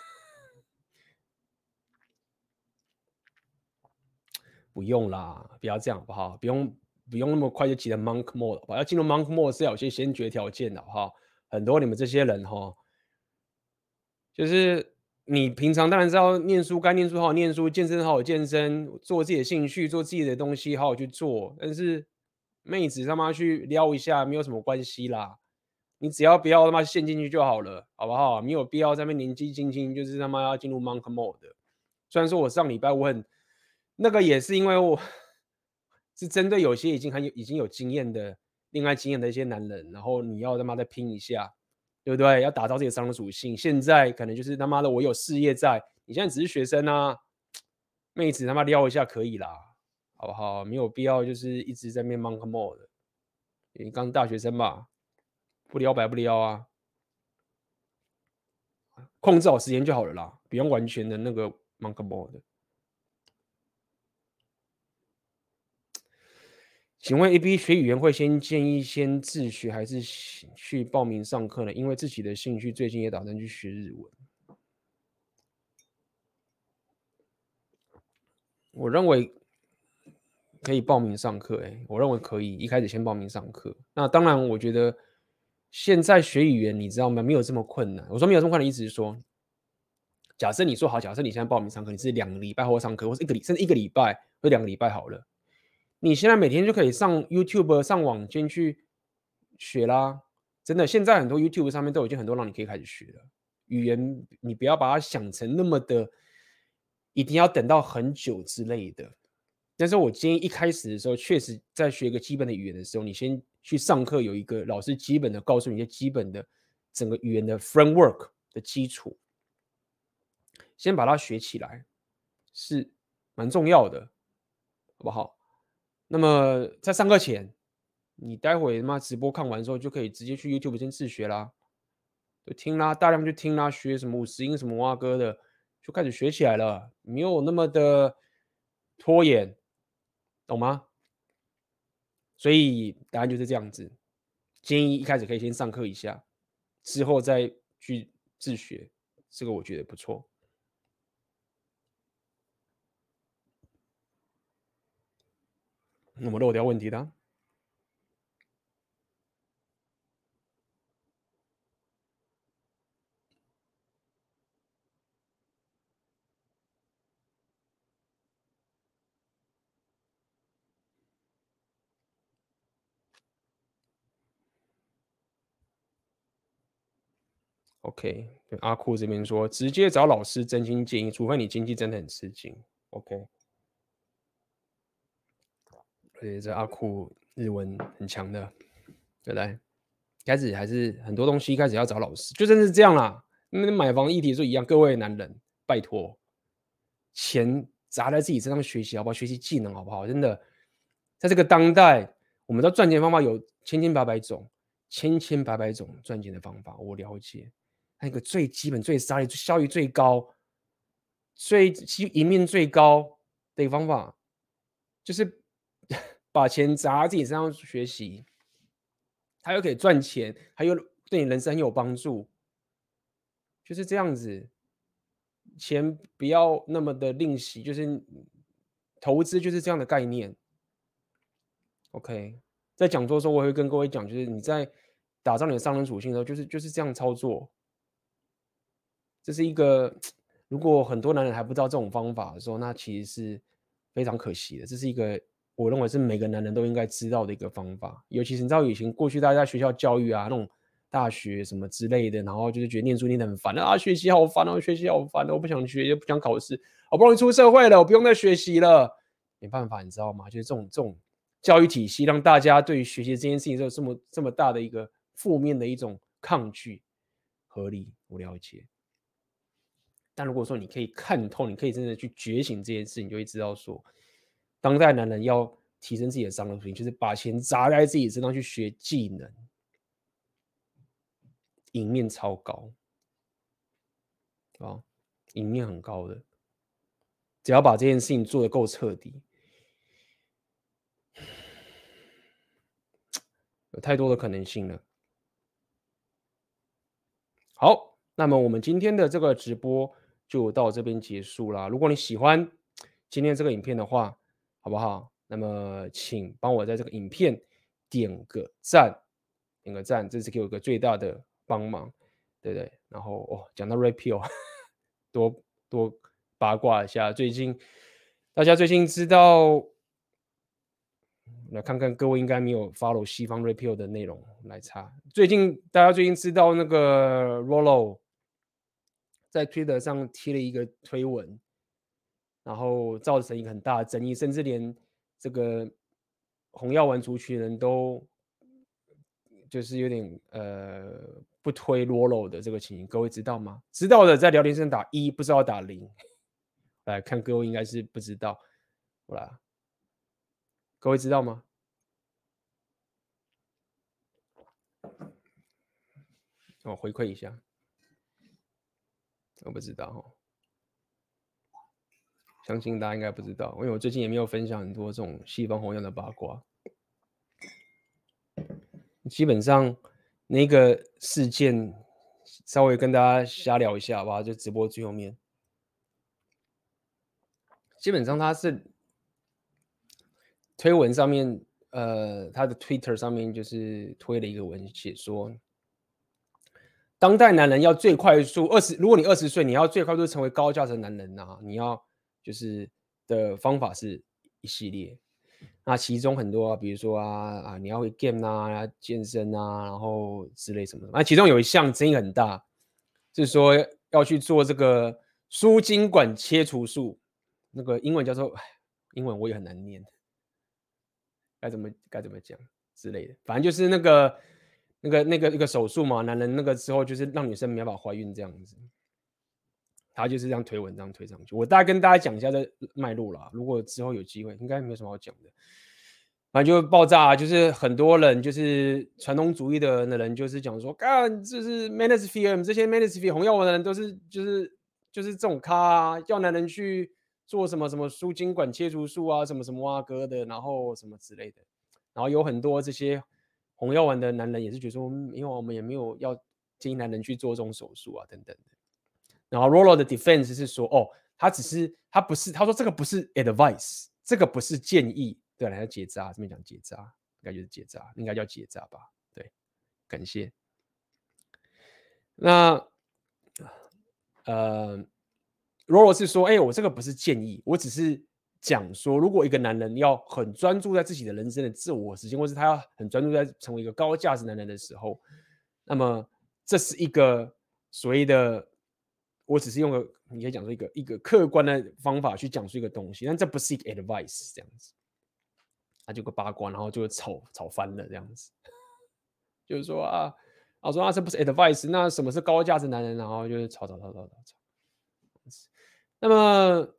不用啦，不要这样好不好？不用不用那么快就进入 monk mode 好不好？要进入 monk mode 是要有些先决条件的哈？很多你们这些人哈，就是你平常当然知道念书该念书好好念书，健身好好健身，做自己的兴趣，做自己的东西好好去做。但是妹子他妈去撩一下没有什么关系啦。你只要不要他妈陷进去就好了，好不好？没有必要在那年纪轻轻就是他妈要进入 monk mode 的。虽然说我上礼拜我很那个也是因为我是针对有些已经很有已经有经验的恋爱经验的一些男人，然后你要他妈再拼一下，对不对？要打造自己的商属性。现在可能就是他妈的我有事业在，你现在只是学生啊，妹子他妈撩一下可以啦，好不好？没有必要就是一直在面 monk mode 的。你刚大学生吧。不撩白不撩啊，控制好时间就好了啦，不用完全的那个 monk mode。请问 AB 学语言会先建议先自学还是去报名上课呢？因为自己的兴趣最近也打算去学日文。我认为可以报名上课，哎，我认为可以一开始先报名上课。那当然，我觉得。现在学语言，你知道吗？没有这么困难。我说没有这么困难意思是说，假设你说好，假设你现在报名上课，你是两个礼拜后上课，或是一个礼，甚至一个礼拜或两个礼拜好了。你现在每天就可以上 YouTube 上网先去学啦。真的，现在很多 YouTube 上面都已经很多让你可以开始学了。语言你不要把它想成那么的，一定要等到很久之类的。但是我建议一开始的时候，确实在学一个基本的语言的时候，你先。去上课有一个老师基本的告诉你一些基本的整个语言的 framework 的基础，先把它学起来是蛮重要的，好不好？那么在上课前，你待会他妈直播看完之后就可以直接去 YouTube 先自学啦，就听啦，大量去听啦，学什么五十音什么蛙歌的，就开始学起来了，没有那么的拖延，懂吗？所以答案就是这样子，建议一开始可以先上课一下，之后再去自学，这个我觉得不错。那么漏掉问题的。OK，阿酷这边说，直接找老师真心建议，除非你经济真的很吃紧。OK，而且这阿酷日文很强的，对不对？开始还是很多东西，一开始要找老师，就真是这样啦。那买房议题是一样，各位男人，拜托，钱砸在自己身上学习好不好？学习技能好不好？真的，在这个当代，我们知道赚钱方法有千千百百种，千千百百种赚钱的方法，我了解。那个最基本、最沙利、效率最高、最其赢面最高的一个方法，就是 把钱砸自己身上学习，他又可以赚钱，还有对你人生很有帮助，就是这样子。钱不要那么的吝惜，就是投资就是这样的概念。OK，在讲座的时候，我会跟各位讲，就是你在打造你的商人属性的时候，就是就是这样操作。这是一个，如果很多男人还不知道这种方法的时候，那其实是非常可惜的。这是一个我认为是每个男人都应该知道的一个方法，尤其是你知道以前过去大家学校教育啊，那种大学什么之类的，然后就是觉得念书念得很烦啊，学习好烦哦，学习好烦哦，我不想学，也不想考试，好不容易出社会了，我不用再学习了，没办法，你知道吗？就是这种这种教育体系，让大家对于学习这件事情有这么这么大的一个负面的一种抗拒，合理，我了解。但如果说你可以看透，你可以真的去觉醒这件事，你就会知道说，当代男人要提升自己的商人属性，就是把钱砸在自己身上去学技能，赢面超高啊，赢面很高的，只要把这件事情做得够彻底，有太多的可能性了。好，那么我们今天的这个直播。就到这边结束啦。如果你喜欢今天这个影片的话，好不好？那么请帮我在这个影片点个赞，点个赞，这是给我一个最大的帮忙，对不对？然后哦，讲到 Repeal，多多八卦一下。最近大家最近知道，来看看各位应该没有 follow 西方 Repeal 的内容来查。最近大家最近知道那个 Rollo。在 Twitter 上贴了一个推文，然后造成一个很大的争议，甚至连这个红药丸族群人都就是有点呃不推 Rollo 的这个情形，各位知道吗？知道的在聊天室打一，不知道打零。来看各位应该是不知道，好啦，各位知道吗？我回馈一下。我不知道哈，相信大家应该不知道，因为我最近也没有分享很多这种西方红药的八卦。基本上那个事件，稍微跟大家瞎聊一下吧，就直播最后面。基本上他是推文上面，呃，他的 Twitter 上面就是推了一个文，写说。当代男人要最快速二十，如果你二十岁，你要最快速成为高价值男人呐、啊，你要就是的方法是一系列。那其中很多、啊，比如说啊啊，你要会 game 啊，健身啊，然后之类什么的。那其中有一项争议很大，是说要去做这个输精管切除术，那个英文叫做，英文我也很难念，该怎么该怎么讲之类的，反正就是那个。那个那个一个手术嘛，男人那个时候就是让女生没办法怀孕这样子，他就是这样推文这样推上去。我大概跟大家讲一下这脉络啦，如果之后有机会，应该没有什么好讲的。反正就爆炸，就是很多人就是传统主义的人的人就是讲说，干就是 Manosphere 这些 Manosphere 红药丸的人都是就是就是这种咖啊，叫男人去做什么什么输精管切除术啊，什么什么啊哥的，然后什么之类的，然后有很多这些。红药丸的男人也是觉得说，因为我们也没有要建议男人去做这种手术啊，等等的。然后 Rollo 的 defense 是说，哦，他只是他不是，他说这个不是 advice，这个不是建议。对，来结扎，这边讲结扎，应该就是结扎，应该叫结扎吧？对，感谢。那呃，Rollo 是说，哎，我这个不是建议，我只是。讲说，如果一个男人要很专注在自己的人生的自我实现，或是他要很专注在成为一个高价值男人的时候，那么这是一个所谓的，我只是用个你可以讲说一个一个客观的方法去讲述一个东西，但这不是一个 advice 这样子，他就个八卦，然后就吵吵翻了这样子，就是说啊，我说啊，这不是 advice，那什么是高价值男人？然后就是吵吵吵吵吵吵，那么。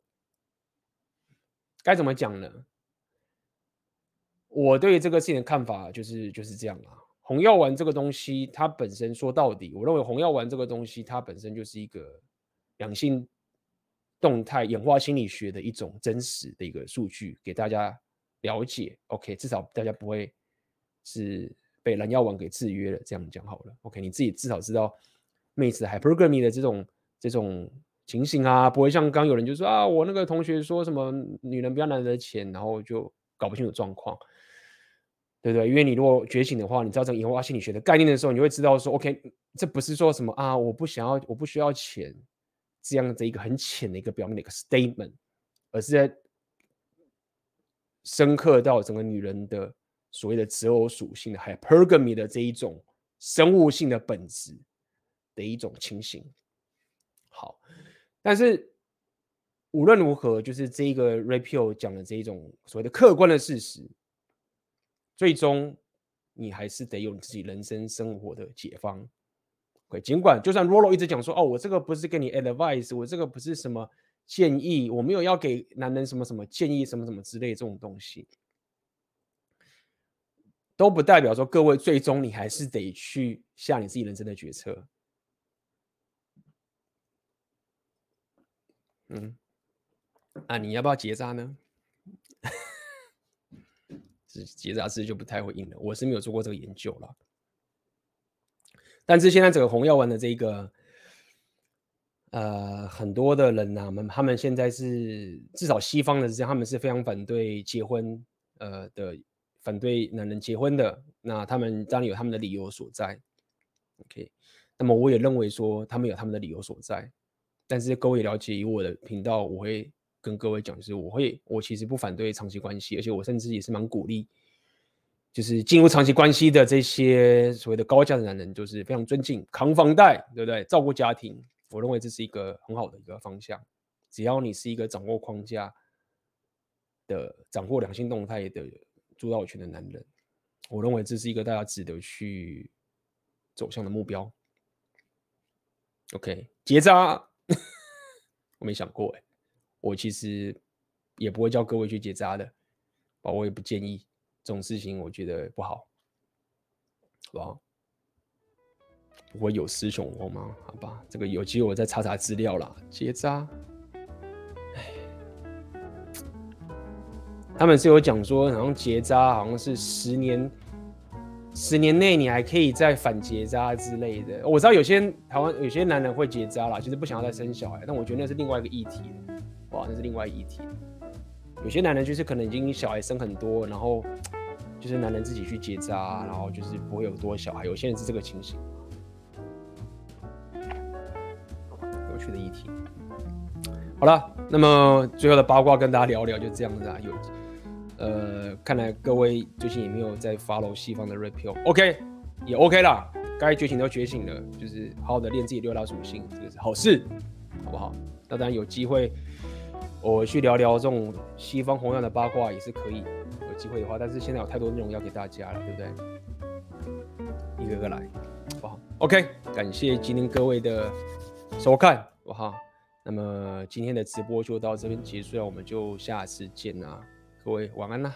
该怎么讲呢？我对这个事情的看法就是就是这样啊。红药丸这个东西，它本身说到底，我认为红药丸这个东西，它本身就是一个两性动态演化心理学的一种真实的一个数据，给大家了解。OK，至少大家不会是被蓝药丸给制约了。这样讲好了。OK，你自己至少知道妹子 hypergamy 的这种这种情形啊，不会像刚有人就说啊，我那个同学说什么女人不要男人的钱，然后就搞不清楚状况，对不对？因为你如果觉醒的话，你知道这个演化心理学的概念的时候，你会知道说，OK，这不是说什么啊，我不想要，我不需要钱这样的一个很浅的一个表面的一个 statement，而是在深刻到整个女人的所谓的择偶属性的 hypergamy 的这一种生物性的本质的一种情形。好，但是无论如何，就是这一个 Red Pill 讲的这一种所谓的客观的事实，最终你还是得有你自己人生生活的解方。尽管就算 Rolo 一直讲说，哦，我这个不是给你 advice，我这个不是什么建议，我没有要给男人什么什么建议，什么什么之类这种东西，都不代表说各位最终你还是得去下你自己人生的决策。嗯，啊，你要不要结扎呢？结扎是就不太会硬了。我是没有做过这个研究了。但是现在整个红药丸的这个，呃，很多的人呐、啊，们他们现在是至少西方的是这样，他们是非常反对结婚，呃的反对男人结婚的。那他们当然有他们的理由所在。OK，那么我也认为说他们有他们的理由所在。但是各位了解，以我的频道，我会跟各位讲，就是我会，我其实不反对长期关系，而且我甚至也是蛮鼓励，就是进入长期关系的这些所谓的高价的男人，就是非常尊敬，扛房贷，对不对？照顾家庭，我认为这是一个很好的一个方向。只要你是一个掌握框架的、掌握两性动态的主导权的男人，我认为这是一个大家值得去走向的目标。OK，结扎。我没想过哎，我其实也不会叫各位去结扎的，啊我也不建议这种事情，我觉得不好，好不好？不会有失雄风吗？好吧，这个有机会我再查查资料啦。结扎，哎，他们是有讲说，好像结扎好像是十年。十年内你还可以再反结扎之类的，我知道有些台湾有些男人会结扎啦，其实不想要再生小孩，但我觉得那是另外一个议题，哇，那是另外一个议题。有些男人就是可能已经小孩生很多，然后就是男人自己去结扎，然后就是不会有多小孩。有些人是这个情形，有趣的议题。好了，那么最后的八卦跟大家聊聊，就这样子啊，有。呃，看来各位最近也没有在 follow 西方的 Red Pill，OK，也 OK 啦，该觉醒都觉醒了，就是好好的练自己六大属性，这个是好事，好不好？那当然有机会，我去聊聊这种西方红药的八卦也是可以，有机会的话，但是现在有太多内容要给大家了，对不对？一个个来，好？OK，感谢今天各位的收看，好不好？那么今天的直播就到这边结束了，我们就下次见啦。各位晚安啦。